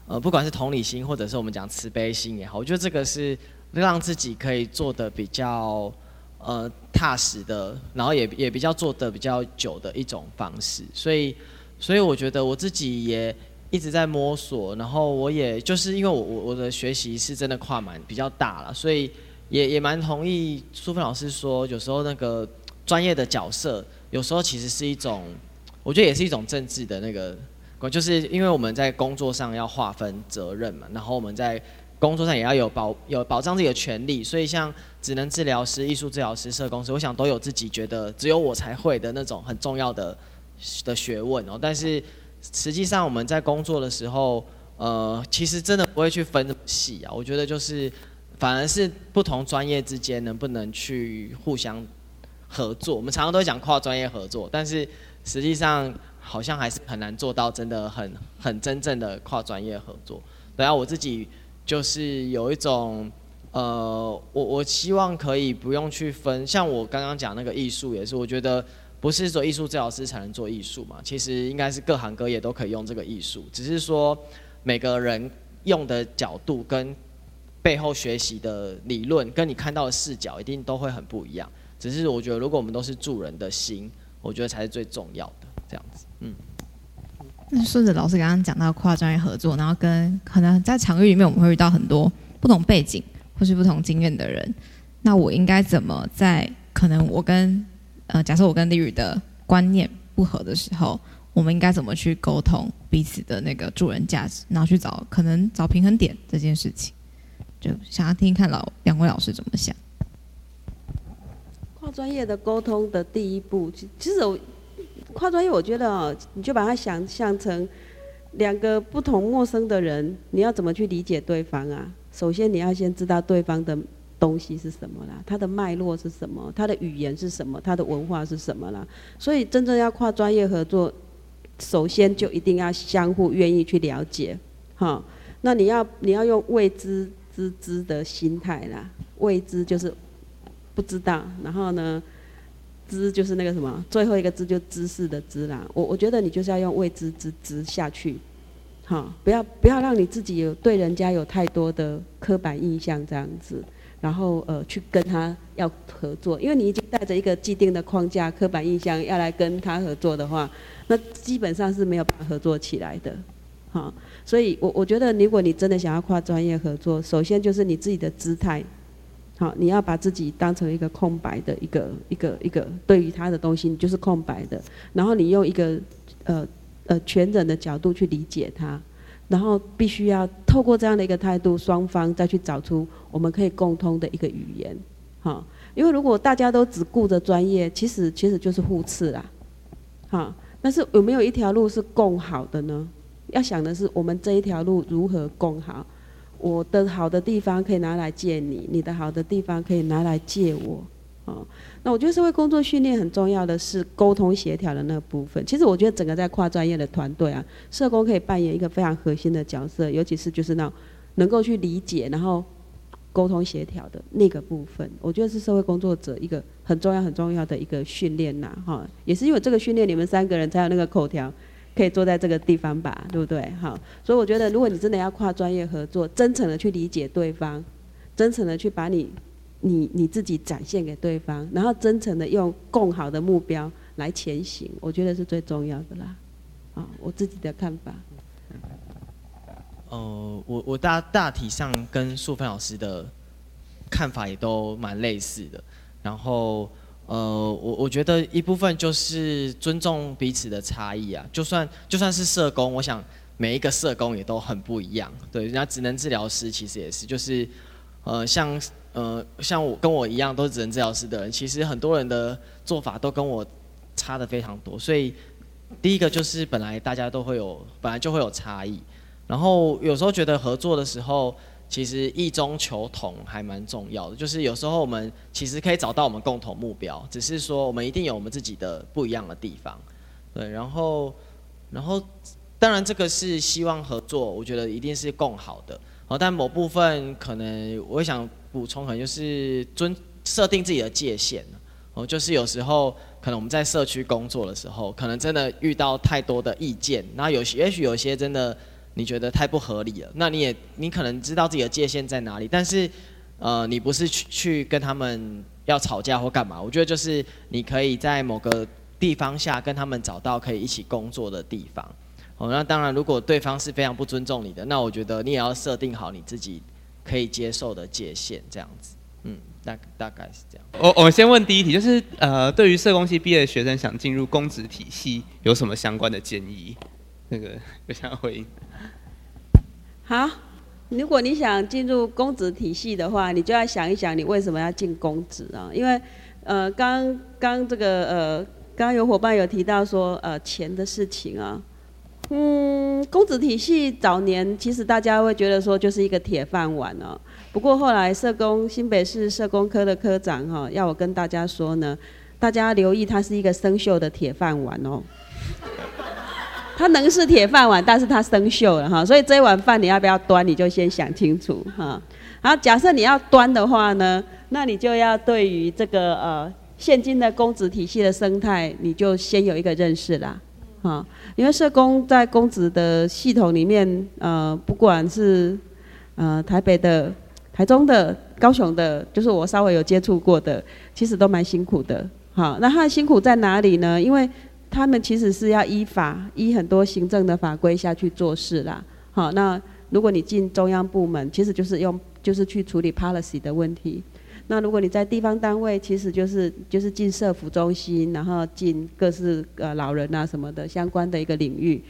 呃，不管是同理心，或者是我们讲慈悲心也好，我觉得这个是让自己可以做得比较呃踏实的，然后也也比较做得比较久的一种方式。所以所以我觉得我自己也。一直在摸索，然后我也就是因为我我我的学习是真的跨蛮比较大了，所以也也蛮同意淑芬老师说，有时候那个专业的角色，有时候其实是一种，我觉得也是一种政治的那个，就是因为我们在工作上要划分责任嘛，然后我们在工作上也要有保有保障自己的权利，所以像只能治疗师、艺术治疗师、社工师，我想都有自己觉得只有我才会的那种很重要的的学问哦，但是。实际上我们在工作的时候，呃，其实真的不会去分细啊。我觉得就是，反而是不同专业之间能不能去互相合作。我们常常都会讲跨专业合作，但是实际上好像还是很难做到真的很很真正的跨专业合作。对啊，我自己就是有一种，呃，我我希望可以不用去分，像我刚刚讲那个艺术也是，我觉得。不是说艺术治疗师才能做艺术嘛？其实应该是各行各业都可以用这个艺术，只是说每个人用的角度跟背后学习的理论，跟你看到的视角一定都会很不一样。只是我觉得，如果我们都是助人的心，我觉得才是最重要的。这样子，嗯。那顺着老师刚刚讲到跨专业合作，然后跟可能在场域里面我们会遇到很多不同背景或是不同经验的人，那我应该怎么在可能我跟呃，假设我跟丽宇的观念不合的时候，我们应该怎么去沟通彼此的那个助人价值，然后去找可能找平衡点这件事情，就想要听听看老两位老师怎么想。跨专业的沟通的第一步，其实我跨专业，我觉得哦，你就把它想象成两个不同陌生的人，你要怎么去理解对方啊？首先，你要先知道对方的。东西是什么啦？它的脉络是什么？它的语言是什么？它的文化是什么啦？所以真正要跨专业合作，首先就一定要相互愿意去了解，哈。那你要你要用未知之知的心态啦，未知就是不知道，然后呢，知就是那个什么，最后一个知就知识的知啦。我我觉得你就是要用未知之知下去，哈，不要不要让你自己有对人家有太多的刻板印象这样子。然后呃，去跟他要合作，因为你已经带着一个既定的框架、刻板印象要来跟他合作的话，那基本上是没有办法合作起来的，好，所以我我觉得，如果你真的想要跨专业合作，首先就是你自己的姿态，好，你要把自己当成一个空白的一个一个一个，对于他的东西你就是空白的，然后你用一个呃呃全人的角度去理解他。然后必须要透过这样的一个态度，双方再去找出我们可以共通的一个语言，哈。因为如果大家都只顾着专业，其实其实就是互斥啦，哈。但是有没有一条路是共好的呢？要想的是我们这一条路如何共好。我的好的地方可以拿来借你，你的好的地方可以拿来借我，啊。那我觉得社会工作训练很重要的是沟通协调的那个部分。其实我觉得整个在跨专业的团队啊，社工可以扮演一个非常核心的角色，尤其是就是那能够去理解，然后沟通协调的那个部分，我觉得是社会工作者一个很重要很重要的一个训练呐，哈，也是因为这个训练，你们三个人才有那个口条可以坐在这个地方吧，对不对？好，所以我觉得如果你真的要跨专业合作，真诚的去理解对方，真诚的去把你。你你自己展现给对方，然后真诚的用共好的目标来前行，我觉得是最重要的啦。啊，我自己的看法。呃，我我大大体上跟淑芬老师的看法也都蛮类似的。然后，呃，我我觉得一部分就是尊重彼此的差异啊。就算就算是社工，我想每一个社工也都很不一样。对，人家职能治疗师其实也是，就是呃像。呃，像我跟我一样都是职能治疗师的人，其实很多人的做法都跟我差的非常多。所以第一个就是本来大家都会有，本来就会有差异。然后有时候觉得合作的时候，其实异中求同还蛮重要的。就是有时候我们其实可以找到我们共同目标，只是说我们一定有我们自己的不一样的地方。对，然后然后当然这个是希望合作，我觉得一定是共好的。好，但某部分可能我想补充，可能就是尊设定自己的界限。哦，就是有时候可能我们在社区工作的时候，可能真的遇到太多的意见，然后有也许有些真的你觉得太不合理了，那你也你可能知道自己的界限在哪里，但是呃，你不是去去跟他们要吵架或干嘛？我觉得就是你可以在某个地方下跟他们找到可以一起工作的地方。哦，那当然，如果对方是非常不尊重你的，那我觉得你也要设定好你自己可以接受的界限，这样子。嗯。大大概是这样。我我先问第一题，就是呃，对于社工系毕业的学生想进入公职体系，有什么相关的建议？那个我想要回应。好，如果你想进入公职体系的话，你就要想一想，你为什么要进公职啊？因为呃，刚刚这个呃，刚刚有伙伴有提到说呃，钱的事情啊。嗯，公职体系早年其实大家会觉得说就是一个铁饭碗哦。不过后来社工新北市社工科的科长哈，要我跟大家说呢，大家留意它是一个生锈的铁饭碗哦。它能是铁饭碗，但是它生锈了哈，所以这一碗饭你要不要端，你就先想清楚哈。好，假设你要端的话呢，那你就要对于这个呃现今的公职体系的生态，你就先有一个认识啦。哈，因为社工在公职的系统里面，呃，不管是呃台北的、台中的、高雄的，就是我稍微有接触过的，其实都蛮辛苦的。好，那他的辛苦在哪里呢？因为他们其实是要依法、依很多行政的法规下去做事啦。好，那如果你进中央部门，其实就是用就是去处理 policy 的问题。那如果你在地方单位，其实就是就是进社福中心，然后进各式呃老人啊什么的相关的一个领域，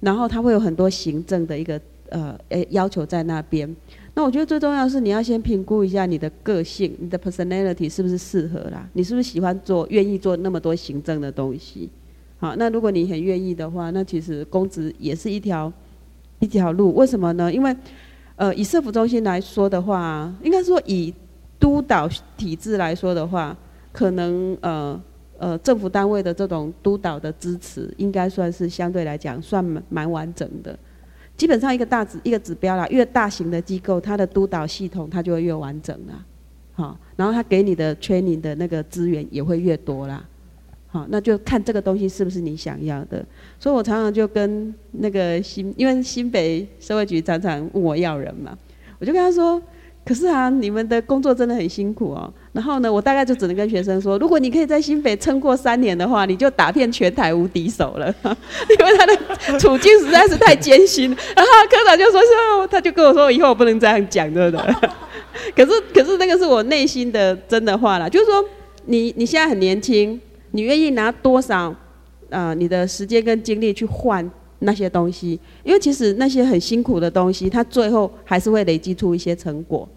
然后他会有很多行政的一个呃诶要求在那边。那我觉得最重要是你要先评估一下你的个性，你的 personality 是不是适合啦？你是不是喜欢做、愿意做那么多行政的东西？好，那如果你很愿意的话，那其实公职也是一条一条路。为什么呢？因为呃以社福中心来说的话，应该说以督导体制来说的话，可能呃呃政府单位的这种督导的支持，应该算是相对来讲算蛮蛮完整的。基本上一个大指一个指标啦，越大型的机构，它的督导系统它就会越完整啦。好，然后它给你的 training 的那个资源也会越多啦。好，那就看这个东西是不是你想要的。所以我常常就跟那个新，因为新北社会局常常问我要人嘛，我就跟他说。可是啊，你们的工作真的很辛苦哦。然后呢，我大概就只能跟学生说，如果你可以在新北撑过三年的话，你就打遍全台无敌手了。[LAUGHS] 因为他的处境实在是太艰辛。然后科长就说说，他就跟我说，以后我不能这样讲，对不对？[LAUGHS] 可是，可是那个是我内心的真的话啦，就是说，你你现在很年轻，你愿意拿多少呃你的时间跟精力去换？那些东西，因为其实那些很辛苦的东西，它最后还是会累积出一些成果。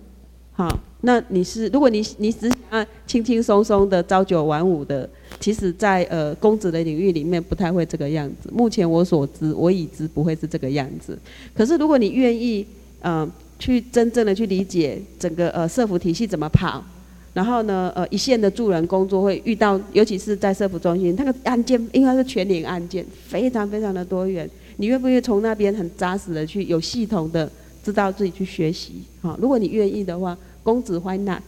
好，那你是如果你你只想要轻轻松松的朝九晚五的，其实在呃公职的领域里面不太会这个样子。目前我所知，我已知不会是这个样子。可是如果你愿意呃去真正的去理解整个呃社福体系怎么跑，然后呢呃一线的助人工作会遇到，尤其是在社福中心，那个案件应该是全龄案件，非常非常的多元。你愿不愿意从那边很扎实的去有系统的知道自己去学习？啊，如果你愿意的话，公子 why not？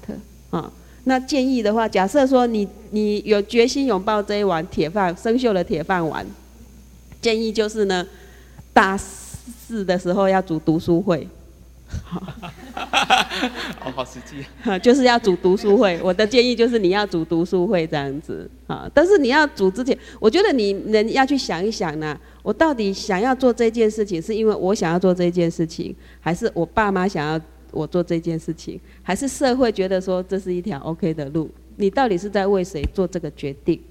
啊，那建议的话，假设说你你有决心拥抱这一碗铁饭生锈的铁饭碗，建议就是呢，大四的时候要组读书会。好，[LAUGHS] 好实际。[LAUGHS] 就是要组读书会。我的建议就是你要组读书会这样子啊。但是你要组之前，我觉得你人要去想一想呢。我到底想要做这件事情，是因为我想要做这件事情，还是我爸妈想要我做这件事情，还是社会觉得说这是一条 OK 的路？你到底是在为谁做这个决定？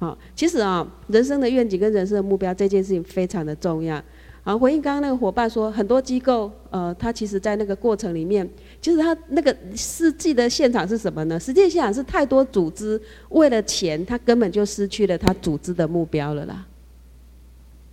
好，其实啊，人生的愿景跟人生的目标这件事情非常的重要。啊，回应刚刚那个伙伴说，很多机构，呃，他其实在那个过程里面，其实他那个实际的现场是什么呢？实际现场是太多组织为了钱，他根本就失去了他组织的目标了啦。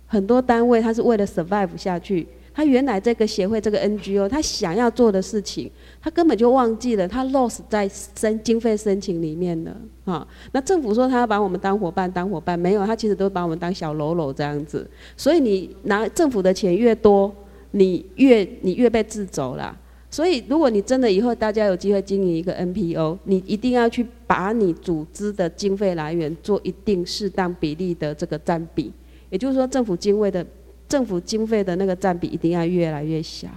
很多单位他是为了 survive 下去，他原来这个协会这个 NGO 他想要做的事情，他根本就忘记了，他 lost 在申经费申请里面了啊。那政府说他要把我们当伙伴，当伙伴没有，他其实都把我们当小喽啰这样子。所以你拿政府的钱越多，你越你越被制肘了。所以，如果你真的以后大家有机会经营一个 NPO，你一定要去把你组织的经费来源做一定适当比例的这个占比，也就是说，政府经费的政府经费的那个占比一定要越来越小，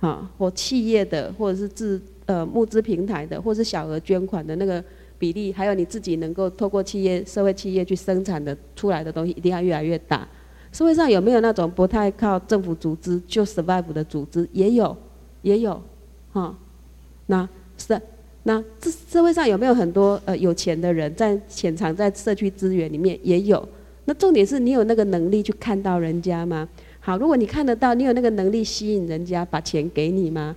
啊，或企业的，或者是自呃募资平台的，或是小额捐款的那个比例，还有你自己能够透过企业社会企业去生产的出来的东西，一定要越来越大。社会上有没有那种不太靠政府组织就 survive 的组织？也有。也有，哈，那是那这社会上有没有很多呃有钱的人在潜藏在社区资源里面？也有。那重点是你有那个能力去看到人家吗？好，如果你看得到，你有那个能力吸引人家把钱给你吗？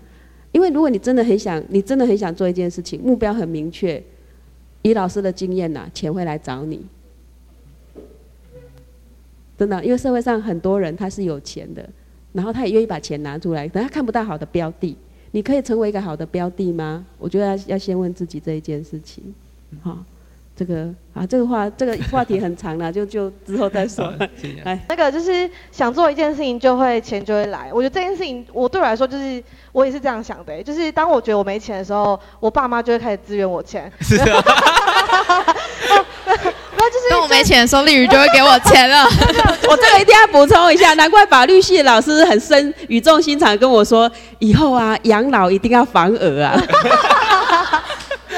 因为如果你真的很想，你真的很想做一件事情，目标很明确，以老师的经验呐，钱会来找你。真的，因为社会上很多人他是有钱的。然后他也愿意把钱拿出来，但他看不到好的标的。你可以成为一个好的标的吗？我觉得要要先问自己这一件事情。好，这个啊，这个话这个 [LAUGHS] 话题很长了，就就之后再说。来，[LAUGHS] 那个就是想做一件事情，就会钱就会来。我觉得这件事情，我对我来说就是我也是这样想的，就是当我觉得我没钱的时候，我爸妈就会开始支援我钱。[LAUGHS] 是啊。当我没钱的时候，丽宇就会给我钱了。我这个一定要补充一下，难怪法律系的老师很深语重心长跟我说，以后啊养老一定要防儿啊。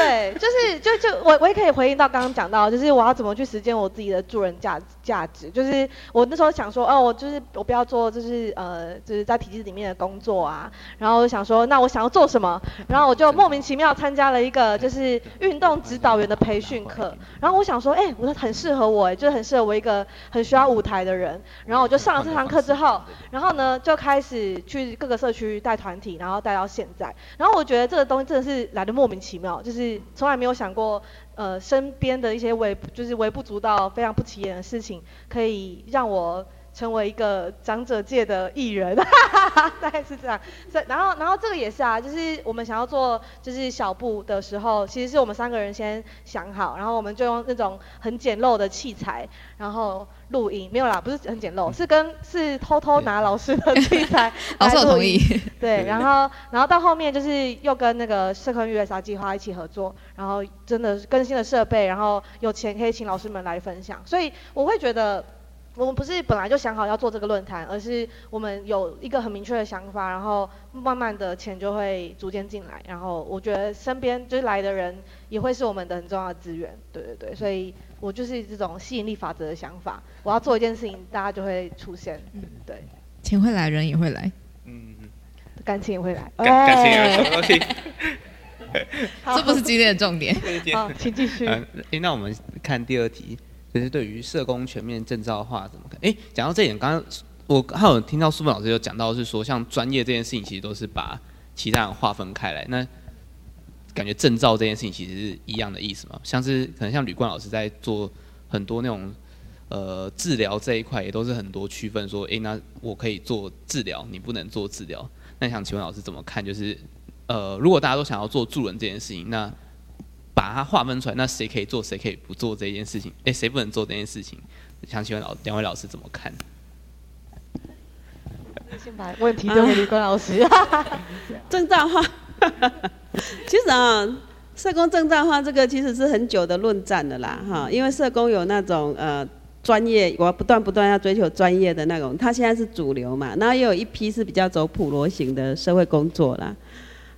对，就是就就我我也可以回应到刚刚讲到，就是我要怎么去实践我自己的助人价价值。就是我那时候想说，哦，我就是我不要做，就是呃，就是在体制里面的工作啊。然后我想说，那我想要做什么？然后我就莫名其妙参加了一个就是运动指导员的培训课。然后我想说，哎、我说很适合我，哎就是很适合我一个很需要舞台的人。然后我就上了这堂课之后，然后呢就开始去各个社区带团体，然后带到现在。然后我觉得这个东西真的是来的莫名其妙，就是。从来没有想过，呃，身边的一些微就是微不足道、非常不起眼的事情，可以让我成为一个长者界的艺人，[LAUGHS] 大概是这样。然后，然后这个也是啊，就是我们想要做就是小布的时候，其实是我们三个人先想好，然后我们就用那种很简陋的器材，然后。录音没有啦，不是很简陋，是跟是偷偷拿老师的器材，[LAUGHS] 老师有同意。对，然后然后到后面就是又跟那个社科 USA 计划一起合作，然后真的更新了设备，然后有钱可以请老师们来分享，所以我会觉得。我们不是本来就想好要做这个论坛，而是我们有一个很明确的想法，然后慢慢的钱就会逐渐进来，然后我觉得身边就是来的人也会是我们的很重要的资源，对对对，所以我就是这种吸引力法则的想法，我要做一件事情，大家就会出现，嗯，对，钱会来，人也会来，嗯，感情也会来，感感情也会来，[LAUGHS] 这不是今天的重点，好，请继续，嗯，哎，那我们看第二题。就是对于社工全面证照化怎么看？哎，讲到这一点，刚刚我还有听到书本老师有讲到，是说像专业这件事情，其实都是把其他人划分开来。那感觉证照这件事情其实是一样的意思嘛？像是可能像吕冠老师在做很多那种呃治疗这一块，也都是很多区分说，哎，那我可以做治疗，你不能做治疗。那想请问老师怎么看？就是呃，如果大家都想要做助人这件事情，那把它划分出来，那谁可以做，谁可以不做这件事情？哎，谁不能做这件事情？想请问老两位老师怎么看？先把问题丢给李冠老师。[LAUGHS] 证照化，[LAUGHS] 其实啊，社工证照化这个其实是很久的论战的啦，哈，因为社工有那种呃专业，我不断不断要追求专业的那种，他现在是主流嘛，然后也有一批是比较走普罗型的社会工作啦。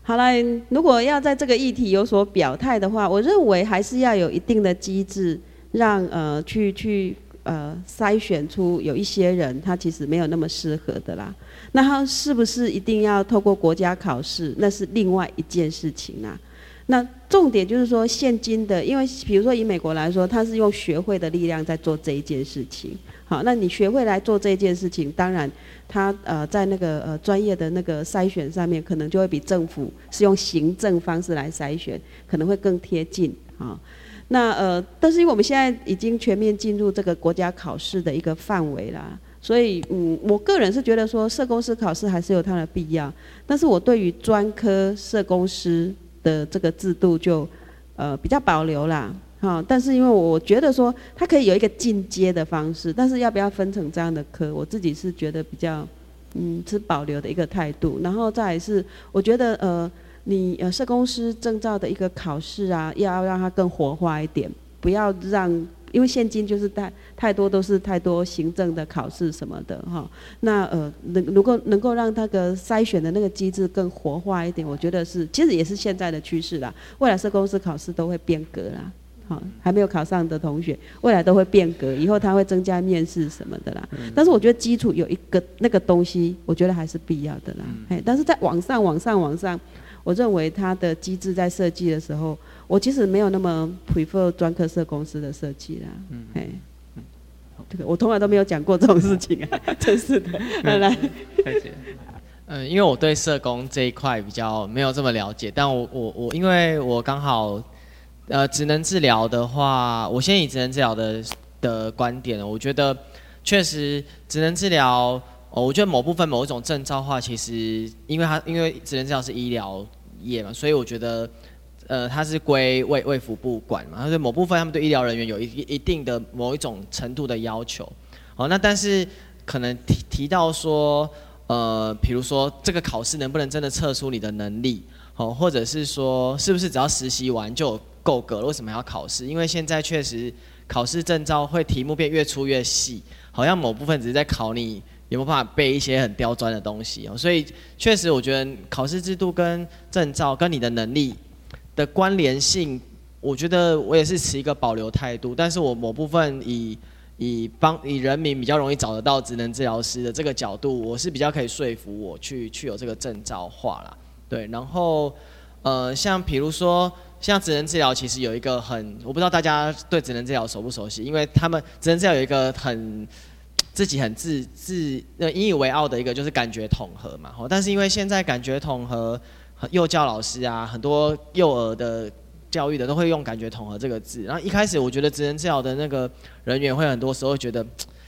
好了，如果要在这个议题有所表态的话，我认为还是要有一定的机制，让呃去去呃筛选出有一些人他其实没有那么适合的啦。那他是不是一定要透过国家考试？那是另外一件事情啦。那重点就是说，现今的，因为比如说以美国来说，他是用学会的力量在做这一件事情。好，那你学会来做这件事情，当然。他呃在那个呃专业的那个筛选上面，可能就会比政府是用行政方式来筛选，可能会更贴近啊。那呃，但是因为我们现在已经全面进入这个国家考试的一个范围啦，所以嗯，我个人是觉得说社工师考试还是有它的必要，但是我对于专科社工师的这个制度就呃比较保留啦。哈，但是因为我觉得说它可以有一个进阶的方式，但是要不要分成这样的科，我自己是觉得比较嗯持保留的一个态度。然后再来是，我觉得呃你呃社工师证照的一个考试啊，要让它更活化一点，不要让因为现今就是太太多都是太多行政的考试什么的哈。那呃能如果能够让那个筛选的那个机制更活化一点，我觉得是其实也是现在的趋势啦。未来社公司考试都会变革啦。好，还没有考上的同学，未来都会变革，以后他会增加面试什么的啦。但是我觉得基础有一个那个东西，我觉得还是必要的啦。哎，但是在网上、网上、网上，我认为它的机制在设计的时候，我其实没有那么 prefer 专科社公司的设计啦。嗯，哎，这个我从来都没有讲过这种事情啊，[LAUGHS] 真是的。来来。嗯，因为我对社工这一块比较没有这么了解，但我我我，因为我刚好。呃，职能治疗的话，我先以职能治疗的的观点，我觉得确实职能治疗，哦，我觉得某部分某一种证照化，其实因为它因为职能治疗是医疗业嘛，所以我觉得，呃，它是归卫卫福部管嘛，所以某部分他们对医疗人员有一一定的某一种程度的要求。好，那但是可能提提到说，呃，比如说这个考试能不能真的测出你的能力，好，或者是说是不是只要实习完就够格了，为什么要考试？因为现在确实考试证照会题目变越出越细，好像某部分只是在考你有没有办法背一些很刁钻的东西哦。所以确实，我觉得考试制度跟证照跟你的能力的关联性，我觉得我也是持一个保留态度。但是我某部分以以帮以人民比较容易找得到职能治疗师的这个角度，我是比较可以说服我去去有这个证照化啦。对，然后呃，像比如说。像职能治疗其实有一个很，我不知道大家对职能治疗熟不熟悉，因为他们职能治疗有一个很自己很自自呃引以为傲的一个就是感觉统合嘛。但是因为现在感觉统合，幼教老师啊，很多幼儿的教育的都会用感觉统合这个字。然后一开始我觉得职能治疗的那个人员会很多时候觉得，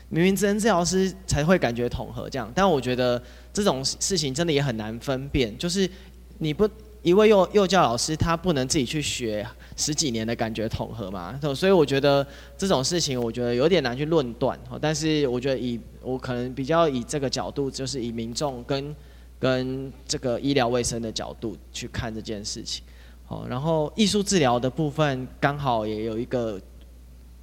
明明职能治疗师才会感觉统合这样，但我觉得这种事情真的也很难分辨，就是你不。一位幼幼教老师，他不能自己去学十几年的感觉统合嘛，所以我觉得这种事情，我觉得有点难去论断。但是我觉得以我可能比较以这个角度，就是以民众跟跟这个医疗卫生的角度去看这件事情。好，然后艺术治疗的部分刚好也有一个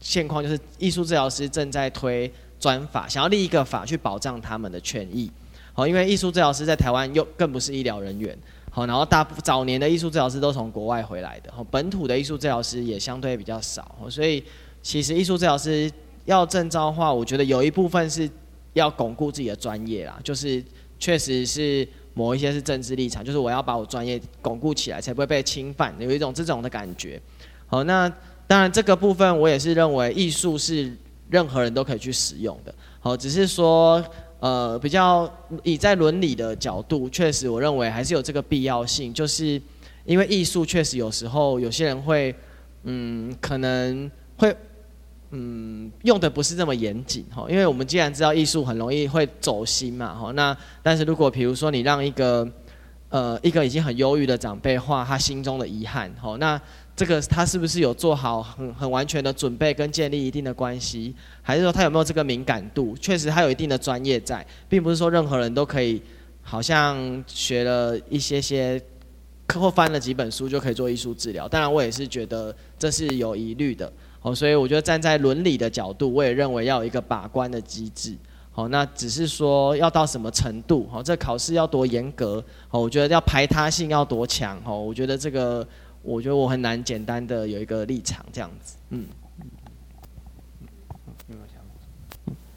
现况，就是艺术治疗师正在推专法，想要立一个法去保障他们的权益。好，因为艺术治疗师在台湾又更不是医疗人员。好，然后大早年的艺术治疗师都从国外回来的，本土的艺术治疗师也相对比较少，所以其实艺术治疗师要证照的话，我觉得有一部分是要巩固自己的专业啦，就是确实是某一些是政治立场，就是我要把我专业巩固起来，才不会被侵犯，有一种这种的感觉。好，那当然这个部分我也是认为艺术是任何人都可以去使用的，好，只是说。呃，比较以在伦理的角度，确实我认为还是有这个必要性，就是因为艺术确实有时候有些人会，嗯，可能会，嗯，用的不是这么严谨哈。因为我们既然知道艺术很容易会走心嘛哈，那但是如果比如说你让一个，呃，一个已经很忧郁的长辈画他心中的遗憾哈，那。这个他是不是有做好很很完全的准备跟建立一定的关系，还是说他有没有这个敏感度？确实他有一定的专业在，并不是说任何人都可以，好像学了一些些，课后翻了几本书就可以做艺术治疗。当然我也是觉得这是有疑虑的，哦，所以我觉得站在伦理的角度，我也认为要有一个把关的机制。好，那只是说要到什么程度？好，这考试要多严格？好，我觉得要排他性要多强？好，我觉得这个。我觉得我很难简单的有一个立场这样子，嗯。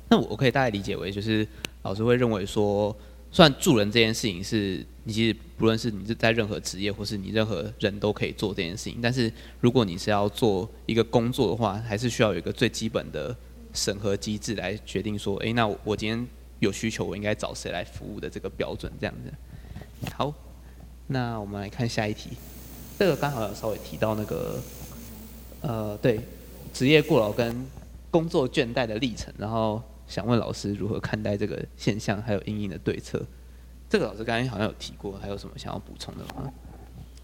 那我可以大概理解为，就是老师会认为说，算助人这件事情是你其实不论是你是在任何职业或是你任何人都可以做这件事情，但是如果你是要做一个工作的话，还是需要有一个最基本的审核机制来决定说，哎，那我今天有需求，我应该找谁来服务的这个标准这样子。好，那我们来看下一题。这个刚好有稍微提到那个，呃，对，职业过劳跟工作倦怠的历程，然后想问老师如何看待这个现象，还有因应的对策。这个老师刚才好像有提过，还有什么想要补充的吗？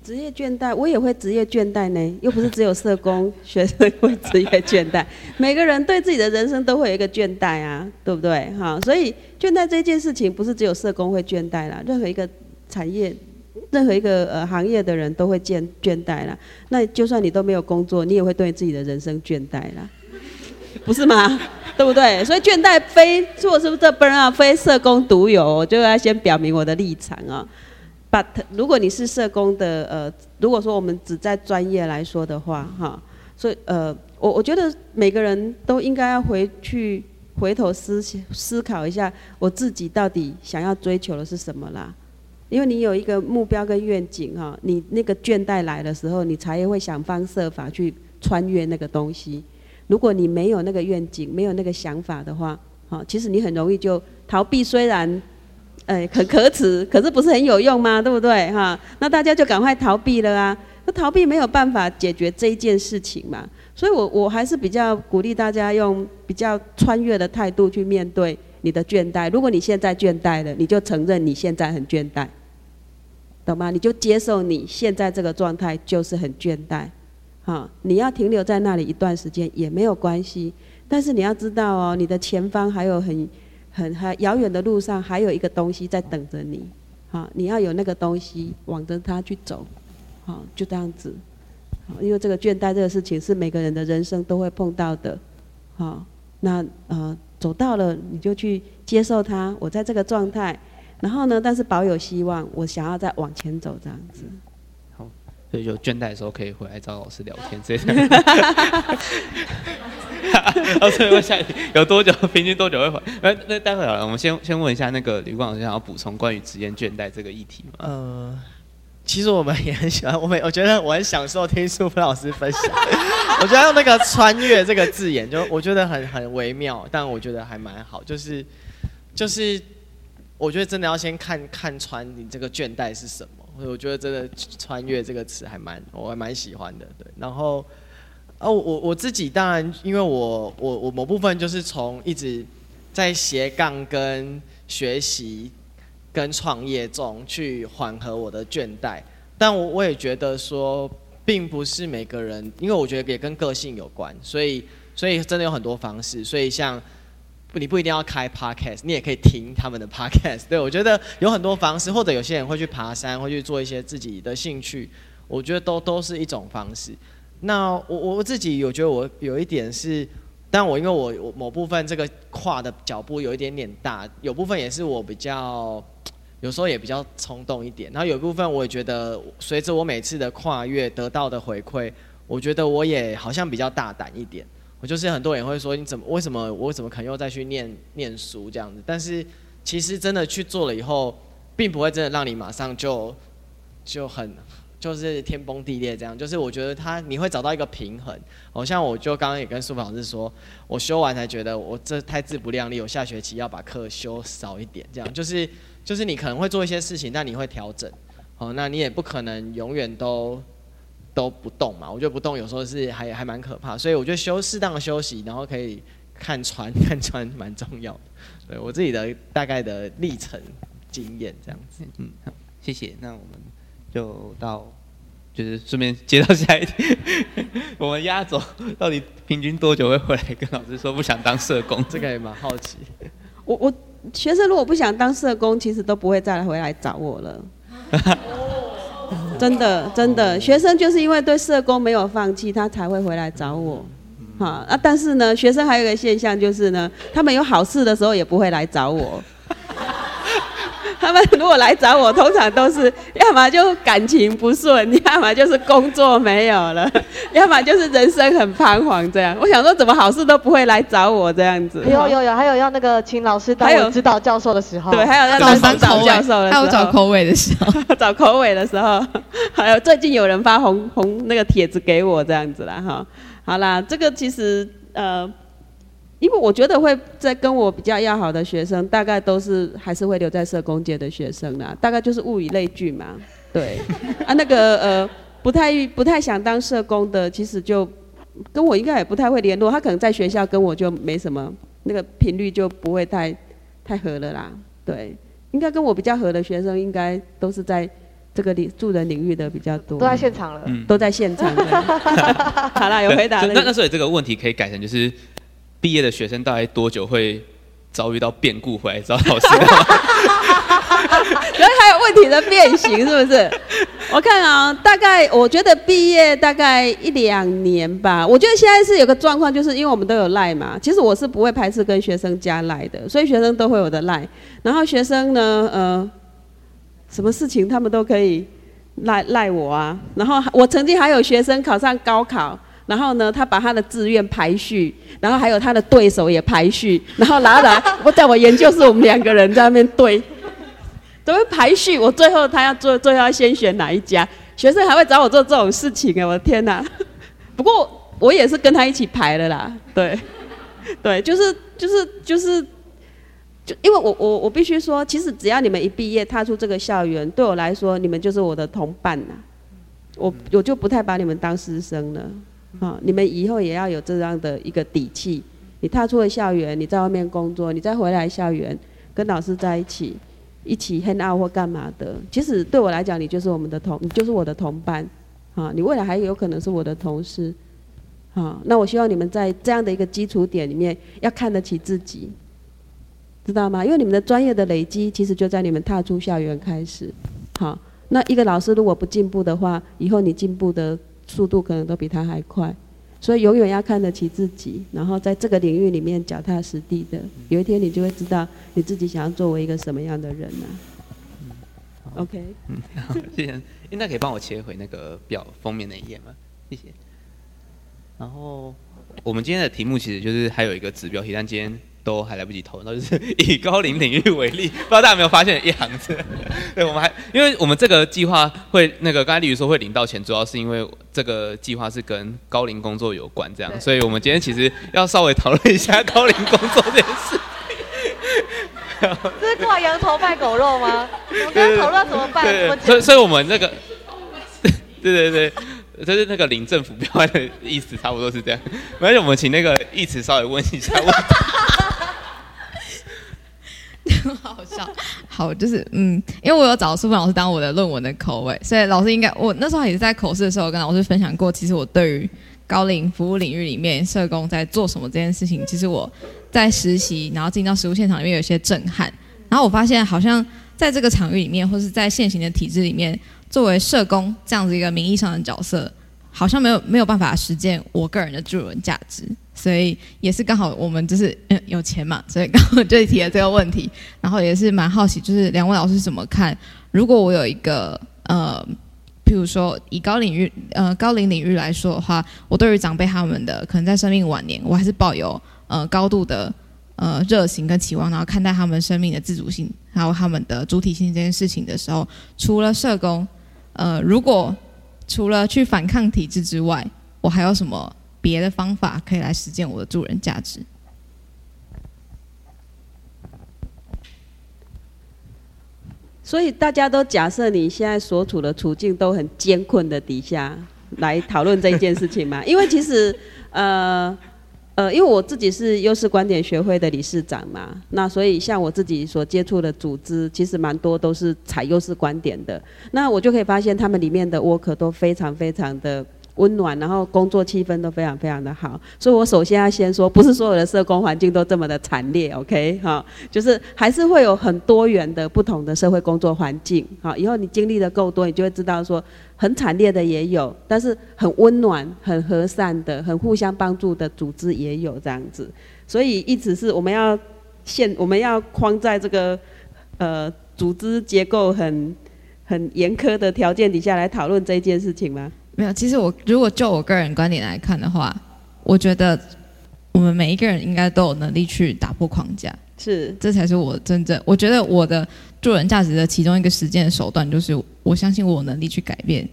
职业倦怠，我也会职业倦怠呢，又不是只有社工学生会职业倦怠，[LAUGHS] 每个人对自己的人生都会有一个倦怠啊，对不对？哈，所以倦怠这件事情不是只有社工会倦怠啦，任何一个产业、任何一个呃行业的人都会倦倦怠啦。那就算你都没有工作，你也会对自己的人生倦怠啦，[LAUGHS] 不是吗？对不对？所以倦怠非做是不是这 burnout 非社工独有，我就要先表明我的立场啊。But 如果你是社工的，呃，如果说我们只在专业来说的话，哈，所以呃，我我觉得每个人都应该要回去回头思思考一下，我自己到底想要追求的是什么啦？因为你有一个目标跟愿景哈，你那个倦怠来的时候，你才会想方设法去穿越那个东西。如果你没有那个愿景，没有那个想法的话，哈，其实你很容易就逃避，虽然。哎，很可耻，可是不是很有用吗？对不对？哈，那大家就赶快逃避了啊！那逃避没有办法解决这一件事情嘛，所以我我还是比较鼓励大家用比较穿越的态度去面对你的倦怠。如果你现在倦怠了，你就承认你现在很倦怠，懂吗？你就接受你现在这个状态就是很倦怠，哈，你要停留在那里一段时间也没有关系，但是你要知道哦，你的前方还有很。很很遥远的路上，还有一个东西在等着你，好，你要有那个东西，往着它去走，好，就这样子，因为这个倦怠这个事情是每个人的人生都会碰到的，好，那呃走到了你就去接受它，我在这个状态，然后呢，但是保有希望，我想要再往前走这样子。好，所以就倦怠的时候可以回来找老师聊天，[LAUGHS] 这样。老师问下有多久？平均多久会回？那那待会好了，我们先先问一下那个吕光老师，想要补充关于职业倦怠这个议题吗？呃，其实我们也很喜欢，我们我觉得我很享受听苏芬老师分享。[LAUGHS] 我觉得用那个“穿越”这个字眼，就我觉得很很微妙，但我觉得还蛮好。就是就是，我觉得真的要先看看穿你这个倦怠是什么。我觉得真的“穿越”这个词还蛮我还蛮喜欢的。对，然后。哦，我我自己当然，因为我我我某部分就是从一直在斜杠跟学习跟创业中去缓和我的倦怠，但我我也觉得说，并不是每个人，因为我觉得也跟个性有关，所以所以真的有很多方式，所以像你不一定要开 podcast，你也可以听他们的 podcast，对，我觉得有很多方式，或者有些人会去爬山，会去做一些自己的兴趣，我觉得都都是一种方式。那我我自己有觉得我有一点是，但我因为我我某部分这个跨的脚步有一点点大，有部分也是我比较，有时候也比较冲动一点。然后有一部分我也觉得，随着我每次的跨越得到的回馈，我觉得我也好像比较大胆一点。我就是很多人会说，你怎么为什么我怎么可能又再去念念书这样子？但是其实真的去做了以后，并不会真的让你马上就就很。就是天崩地裂这样，就是我觉得他你会找到一个平衡。好像我就刚刚也跟苏老师说，我修完才觉得我这太自不量力，我下学期要把课修少一点，这样就是就是你可能会做一些事情，但你会调整。好，那你也不可能永远都都不动嘛。我觉得不动有时候是还还蛮可怕，所以我觉得休适当的休息，然后可以看穿 [LAUGHS] 看穿蛮重要的。对我自己的大概的历程经验这样子。嗯，好，谢谢。那我们。就到，就是顺便接到下一题，[LAUGHS] 我们压轴到底平均多久会回来跟老师说不想当社工？这个也蛮好奇。我我学生如果不想当社工，其实都不会再来回来找我了。[LAUGHS] 真的真的，学生就是因为对社工没有放弃，他才会回来找我。好啊，但是呢，学生还有一个现象就是呢，他们有好事的时候也不会来找我。[LAUGHS] [LAUGHS] 他们如果来找我，通常都是要么就感情不顺，要么就是工作没有了，[LAUGHS] 要么就是人生很彷徨这样。我想说，怎么好事都不会来找我这样子？有有有，还有要那个请老师当指导教授的时候，对，还有要当指导教授的时候，还有找口尾的时候，[LAUGHS] 找口尾的时候，还有最近有人发红红那个帖子给我这样子啦哈。好啦，这个其实呃。因为我觉得会在跟我比较要好的学生，大概都是还是会留在社工界的学生啦，大概就是物以类聚嘛，对。[LAUGHS] 啊，那个呃，不太不太想当社工的，其实就跟我应该也不太会联络，他可能在学校跟我就没什么那个频率就不会太太合了啦。对，应该跟我比较合的学生，应该都是在这个领助人领域的比较多。都在现场了，嗯，都在现场的。[LAUGHS] 好啦，有回答了。那那所以这个问题可以改成就是，毕业的学生大概多久会遭遇到变故回来找老师？[LAUGHS] 所以还有问题的变形是不是？我看啊，大概我觉得毕业大概一两年吧。我觉得现在是有个状况，就是因为我们都有赖嘛。其实我是不会排斥跟学生加赖的，所以学生都会有的赖。然后学生呢，呃，什么事情他们都可以赖赖我啊。然后我曾经还有学生考上高考，然后呢，他把他的志愿排序，然后还有他的对手也排序，然后拿来 [LAUGHS] 我在我研究室，我们两个人在那边对。都会排序，我最后他要做，最后要先选哪一家？学生还会找我做这种事情哎，我的天哪！[LAUGHS] 不过我也是跟他一起排的啦，对，[LAUGHS] 对，就是就是就是，就因为我我我必须说，其实只要你们一毕业踏出这个校园，对我来说，你们就是我的同伴呐。我我就不太把你们当师生了啊！你们以后也要有这样的一个底气。你踏出了校园，你在外面工作，你再回来校园跟老师在一起。一起 hang out 或干嘛的，其实对我来讲，你就是我们的同，你就是我的同伴，啊，你未来还有可能是我的同事，啊，那我希望你们在这样的一个基础点里面，要看得起自己，知道吗？因为你们的专业的累积，其实就在你们踏出校园开始，好，那一个老师如果不进步的话，以后你进步的速度可能都比他还快。所以永远要看得起自己，然后在这个领域里面脚踏实地的，有一天你就会知道你自己想要作为一个什么样的人呢、？OK，嗯，好，谢谢。那可以帮我切回那个表封面那一页吗？谢谢。然后我们今天的题目其实就是还有一个指标题，但今天。都还来不及投，那就是 [LAUGHS] 以高龄领域为例，不知道大家有没有发现一行字？[LAUGHS] 对，我们还因为我们这个计划会那个刚才例如说会领到钱，主要是因为这个计划是跟高龄工作有关，这样，所以我们今天其实要稍微讨论一下高龄工作这件事。这是挂羊头卖狗肉吗？我们刚刚讨论怎么办？对，所以所以我们那个，对 [LAUGHS] 对对，就是那个领政府标案的意思，差不多是这样。没关系，我们请那个义慈稍微问一下问题。很好笑，好，就是嗯，因为我有找书本老师当我的论文的口味，所以老师应该我那时候也是在口试的时候跟老师分享过，其实我对于高龄服务领域里面社工在做什么这件事情，其实我在实习，然后进到实务现场里面有些震撼，然后我发现好像在这个场域里面，或是在现行的体制里面，作为社工这样子一个名义上的角色，好像没有没有办法实践我个人的助人价值。所以也是刚好我们就是嗯有钱嘛，所以刚好就提了这个问题，然后也是蛮好奇，就是两位老师怎么看？如果我有一个呃，譬如说以高领域呃高龄领域来说的话，我对于长辈他们的可能在生命晚年，我还是抱有呃高度的呃热情跟期望，然后看待他们生命的自主性还有他们的主体性这件事情的时候，除了社工，呃，如果除了去反抗体制之外，我还有什么？别的方法可以来实践我的助人价值。所以大家都假设你现在所处的处境都很艰困的底下来讨论这件事情嘛？因为其实呃呃，因为我自己是优势观点学会的理事长嘛，那所以像我自己所接触的组织，其实蛮多都是采优势观点的。那我就可以发现他们里面的 work 都非常非常的。温暖，然后工作气氛都非常非常的好，所以我首先要先说，不是所有的社工环境都这么的惨烈，OK 哈，就是还是会有很多元的不同的社会工作环境，好，以后你经历的够多，你就会知道说，很惨烈的也有，但是很温暖、很和善的、很互相帮助的组织也有这样子，所以意思是我们要限，我们要框在这个呃组织结构很很严苛的条件底下来讨论这件事情吗？没有，其实我如果就我个人观点来看的话，我觉得我们每一个人应该都有能力去打破框架，是，这才是我真正我觉得我的助人价值的其中一个实践的手段，就是我相信我有能力去改变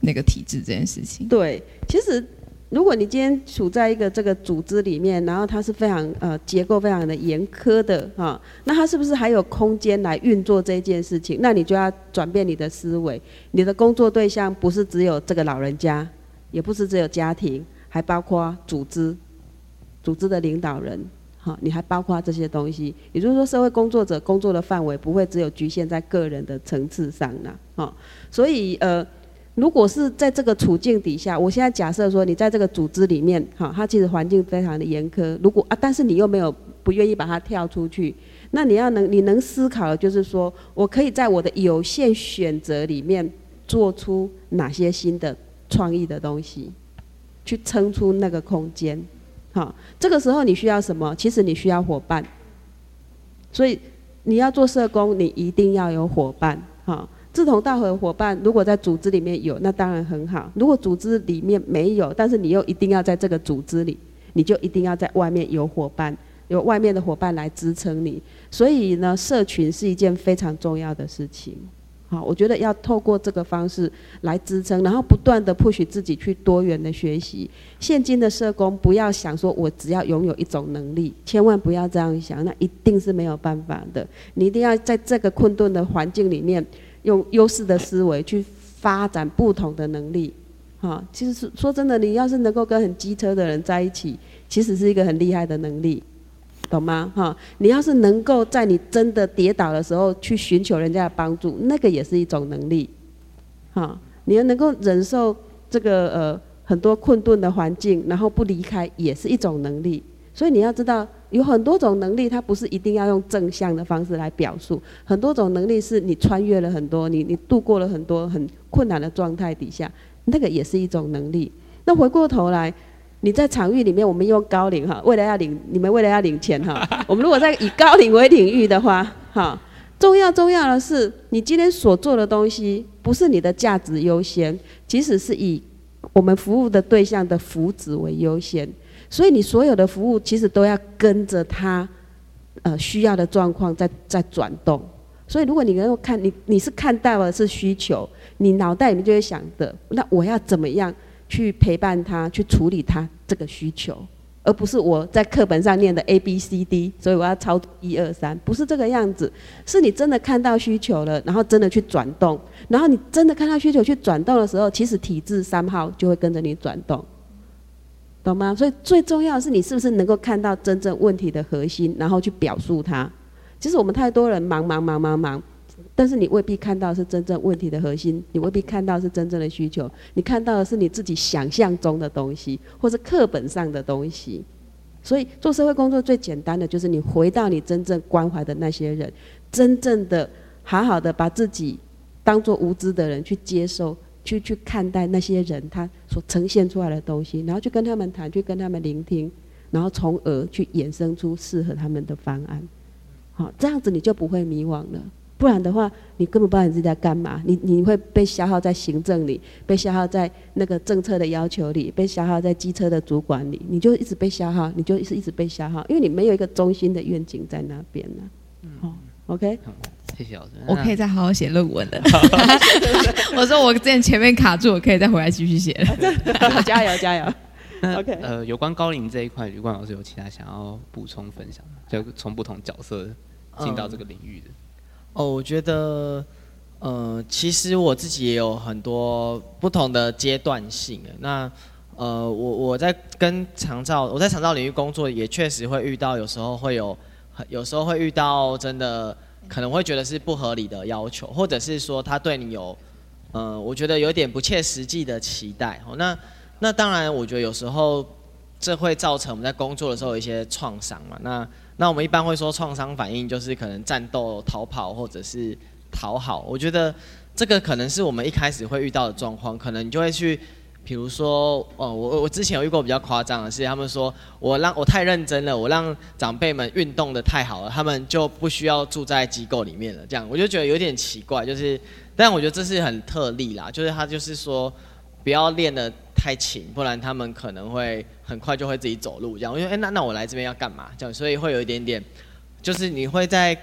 那个体制这件事情。对，其实。如果你今天处在一个这个组织里面，然后它是非常呃结构非常的严苛的哈，那它是不是还有空间来运作这件事情？那你就要转变你的思维，你的工作对象不是只有这个老人家，也不是只有家庭，还包括组织，组织的领导人，哈，你还包括这些东西，也就是说，社会工作者工作的范围不会只有局限在个人的层次上呢，哈，所以呃，如果是在这个处境底下，我现在假设说你在这个组织里面，哈，它其实环境非常的严苛，如果啊，但是你又没有不愿意把它跳出去，那你要能你能思考的就是说我可以在我的有限选择里面做出哪些新的创意的东西，去撑出那个空间。好，这个时候你需要什么？其实你需要伙伴。所以你要做社工，你一定要有伙伴。哈，志同道合的伙伴，如果在组织里面有，那当然很好。如果组织里面没有，但是你又一定要在这个组织里，你就一定要在外面有伙伴，有外面的伙伴来支撑你。所以呢，社群是一件非常重要的事情。好，我觉得要透过这个方式来支撑，然后不断的 push 自己去多元的学习。现今的社工不要想说我只要拥有一种能力，千万不要这样想，那一定是没有办法的。你一定要在这个困顿的环境里面，用优势的思维去发展不同的能力。哈，其实说真的，你要是能够跟很机车的人在一起，其实是一个很厉害的能力。懂吗？哈，你要是能够在你真的跌倒的时候去寻求人家的帮助，那个也是一种能力。哈，你要能够忍受这个呃很多困顿的环境，然后不离开，也是一种能力。所以你要知道，有很多种能力，它不是一定要用正向的方式来表述。很多种能力是你穿越了很多，你你度过了很多很困难的状态底下，那个也是一种能力。那回过头来。你在场域里面，我们用高龄哈，为了要领你们为了要领钱哈，[LAUGHS] 我们如果在以高龄为领域的话，哈，重要重要的是，你今天所做的东西不是你的价值优先，其实是以我们服务的对象的福祉为优先，所以你所有的服务其实都要跟着他呃需要的状况在在转动，所以如果你能够看你你是看到的是需求，你脑袋里面就会想的，那我要怎么样？去陪伴他，去处理他这个需求，而不是我在课本上念的 A B C D，所以我要抄一二三，不是这个样子。是你真的看到需求了，然后真的去转动，然后你真的看到需求去转动的时候，其实体制三号就会跟着你转动，懂吗？所以最重要的是你是不是能够看到真正问题的核心，然后去表述它。其实我们太多人忙忙忙忙忙。但是你未必看到是真正问题的核心，你未必看到是真正的需求，你看到的是你自己想象中的东西，或是课本上的东西。所以做社会工作最简单的就是你回到你真正关怀的那些人，真正的好好的把自己当做无知的人去接受，去去看待那些人他所呈现出来的东西，然后去跟他们谈，去跟他们聆听，然后从而去衍生出适合他们的方案。好，这样子你就不会迷惘了。不然的话，你根本不知道你自己在干嘛。你你会被消耗在行政里，被消耗在那个政策的要求里，被消耗在机车的主管里，你就一直被消耗，你就一直一直被消耗，因为你没有一个中心的愿景在那边呢。嗯，好，OK，谢谢老师。我可以再好好写论文了。[LAUGHS] 我说我之前前面卡住，我可以再回来继续写 [LAUGHS] 了。加油加油。OK，呃，有关高龄这一块，吕冠老师有其他想要补充分享吗？就从不同角色进到这个领域的。哦，我觉得，呃，其实我自己也有很多不同的阶段性。那，呃，我我在跟长照，我在长照领域工作，也确实会遇到，有时候会有，有时候会遇到真的可能会觉得是不合理的要求，或者是说他对你有，呃，我觉得有点不切实际的期待。哦，那那当然，我觉得有时候这会造成我们在工作的时候一些创伤嘛。那那我们一般会说创伤反应就是可能战斗、逃跑或者是讨好。我觉得这个可能是我们一开始会遇到的状况，可能你就会去，比如说，哦，我我之前有遇过比较夸张的是，他们说我让我太认真了，我让长辈们运动得太好了，他们就不需要住在机构里面了。这样我就觉得有点奇怪，就是，但我觉得这是很特例啦，就是他就是说不要练得太勤，不然他们可能会。很快就会自己走路，这样。我说，哎，那那我来这边要干嘛？这样，所以会有一点点，就是你会在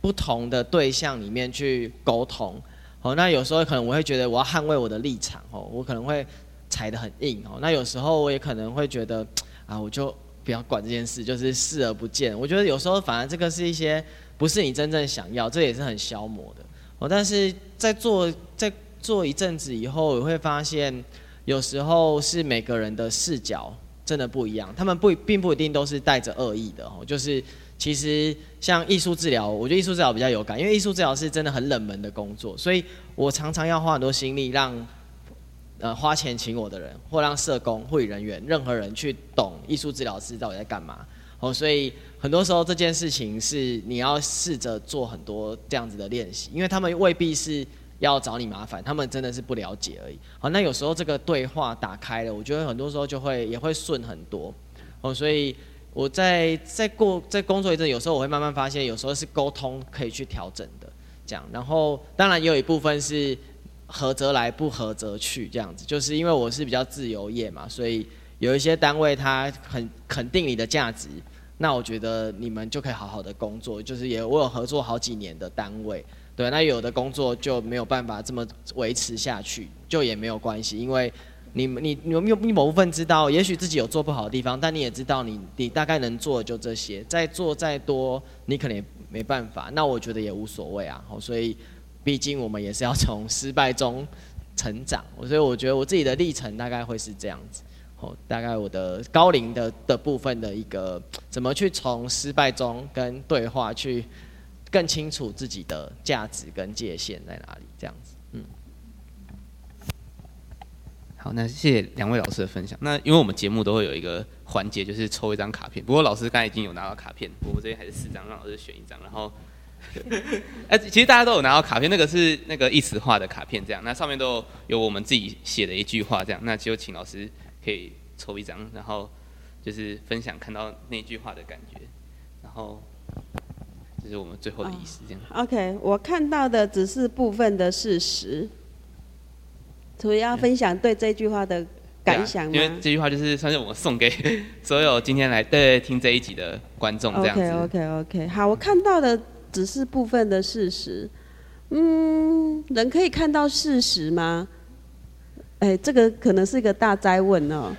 不同的对象里面去沟通。哦，那有时候可能我会觉得我要捍卫我的立场，哦，我可能会踩得很硬，哦。那有时候我也可能会觉得，啊，我就不要管这件事，就是视而不见。我觉得有时候反而这个是一些不是你真正想要，这也是很消磨的。哦，但是在做在做一阵子以后，我会发现有时候是每个人的视角。真的不一样，他们不并不一定都是带着恶意的哦。就是其实像艺术治疗，我觉得艺术治疗比较有感，因为艺术治疗是真的很冷门的工作，所以我常常要花很多心力让呃花钱请我的人，或让社工、护理人员、任何人去懂艺术治疗师到底在干嘛哦。所以很多时候这件事情是你要试着做很多这样子的练习，因为他们未必是。要找你麻烦，他们真的是不了解而已。好，那有时候这个对话打开了，我觉得很多时候就会也会顺很多。哦，所以我在在过在工作一阵，有时候我会慢慢发现，有时候是沟通可以去调整的，这样。然后当然也有一部分是合则来，不合则去这样子。就是因为我是比较自由业嘛，所以有一些单位他很肯定你的价值，那我觉得你们就可以好好的工作。就是也我有合作好几年的单位。对，那有的工作就没有办法这么维持下去，就也没有关系，因为你你你有没有你某部分知道，也许自己有做不好的地方，但你也知道你你大概能做的就这些，再做再多，你可能也没办法。那我觉得也无所谓啊，所以毕竟我们也是要从失败中成长，所以我觉得我自己的历程大概会是这样子，哦，大概我的高龄的的部分的一个怎么去从失败中跟对话去。更清楚自己的价值跟界限在哪里，这样子，嗯。好，那谢谢两位老师的分享。那因为我们节目都会有一个环节，就是抽一张卡片。不过老师刚才已经有拿到卡片，我们这边还是四张，让老师选一张。然后，[LAUGHS] 哎，其实大家都有拿到卡片，那个是那个一词化的卡片，这样。那上面都有我们自己写的一句话，这样。那就请老师可以抽一张，然后就是分享看到那句话的感觉，然后。这是我们最后的意思，这样。OK，我看到的只是部分的事实，所以要分享对这句话的感想吗？因为这句话就是算是我们送给所有今天来对听这一集的观众这样子。OK，OK，OK，好，我看到的只是部分的事实。嗯，人可以看到事实吗？哎，这个可能是一个大灾问哦。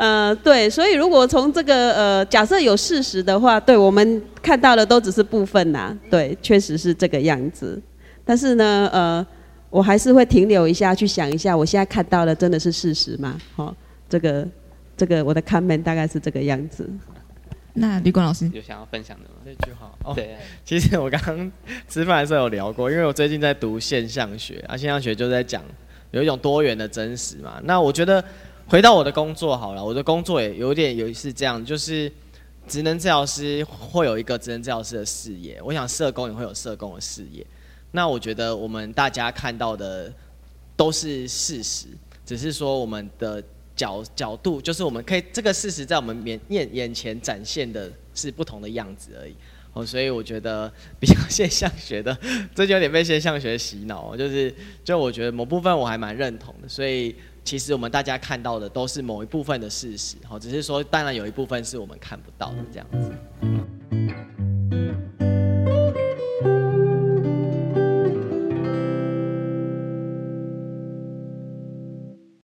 呃，对，所以如果从这个呃，假设有事实的话，对我们看到的都只是部分呐、啊，对，确实是这个样子。但是呢，呃，我还是会停留一下，去想一下，我现在看到的真的是事实吗？好、哦，这个这个我的 comment 大概是这个样子。那吕冠老师有想要分享的吗？这句话哦，对，其实我刚刚吃饭的时候有聊过，因为我最近在读现象学啊，现象学就在讲有一种多元的真实嘛。那我觉得。回到我的工作好了，我的工作也有点有一次这样，就是职能治疗师会有一个职能治疗师的视野，我想社工也会有社工的视野。那我觉得我们大家看到的都是事实，只是说我们的角角度，就是我们可以这个事实在我们面眼眼前展现的是不同的样子而已。哦，所以我觉得比较 [LAUGHS] 现象学的，这就有点被现象学洗脑，就是就我觉得某部分我还蛮认同的，所以。其实我们大家看到的都是某一部分的事实哦，只是说当然有一部分是我们看不到的这样子。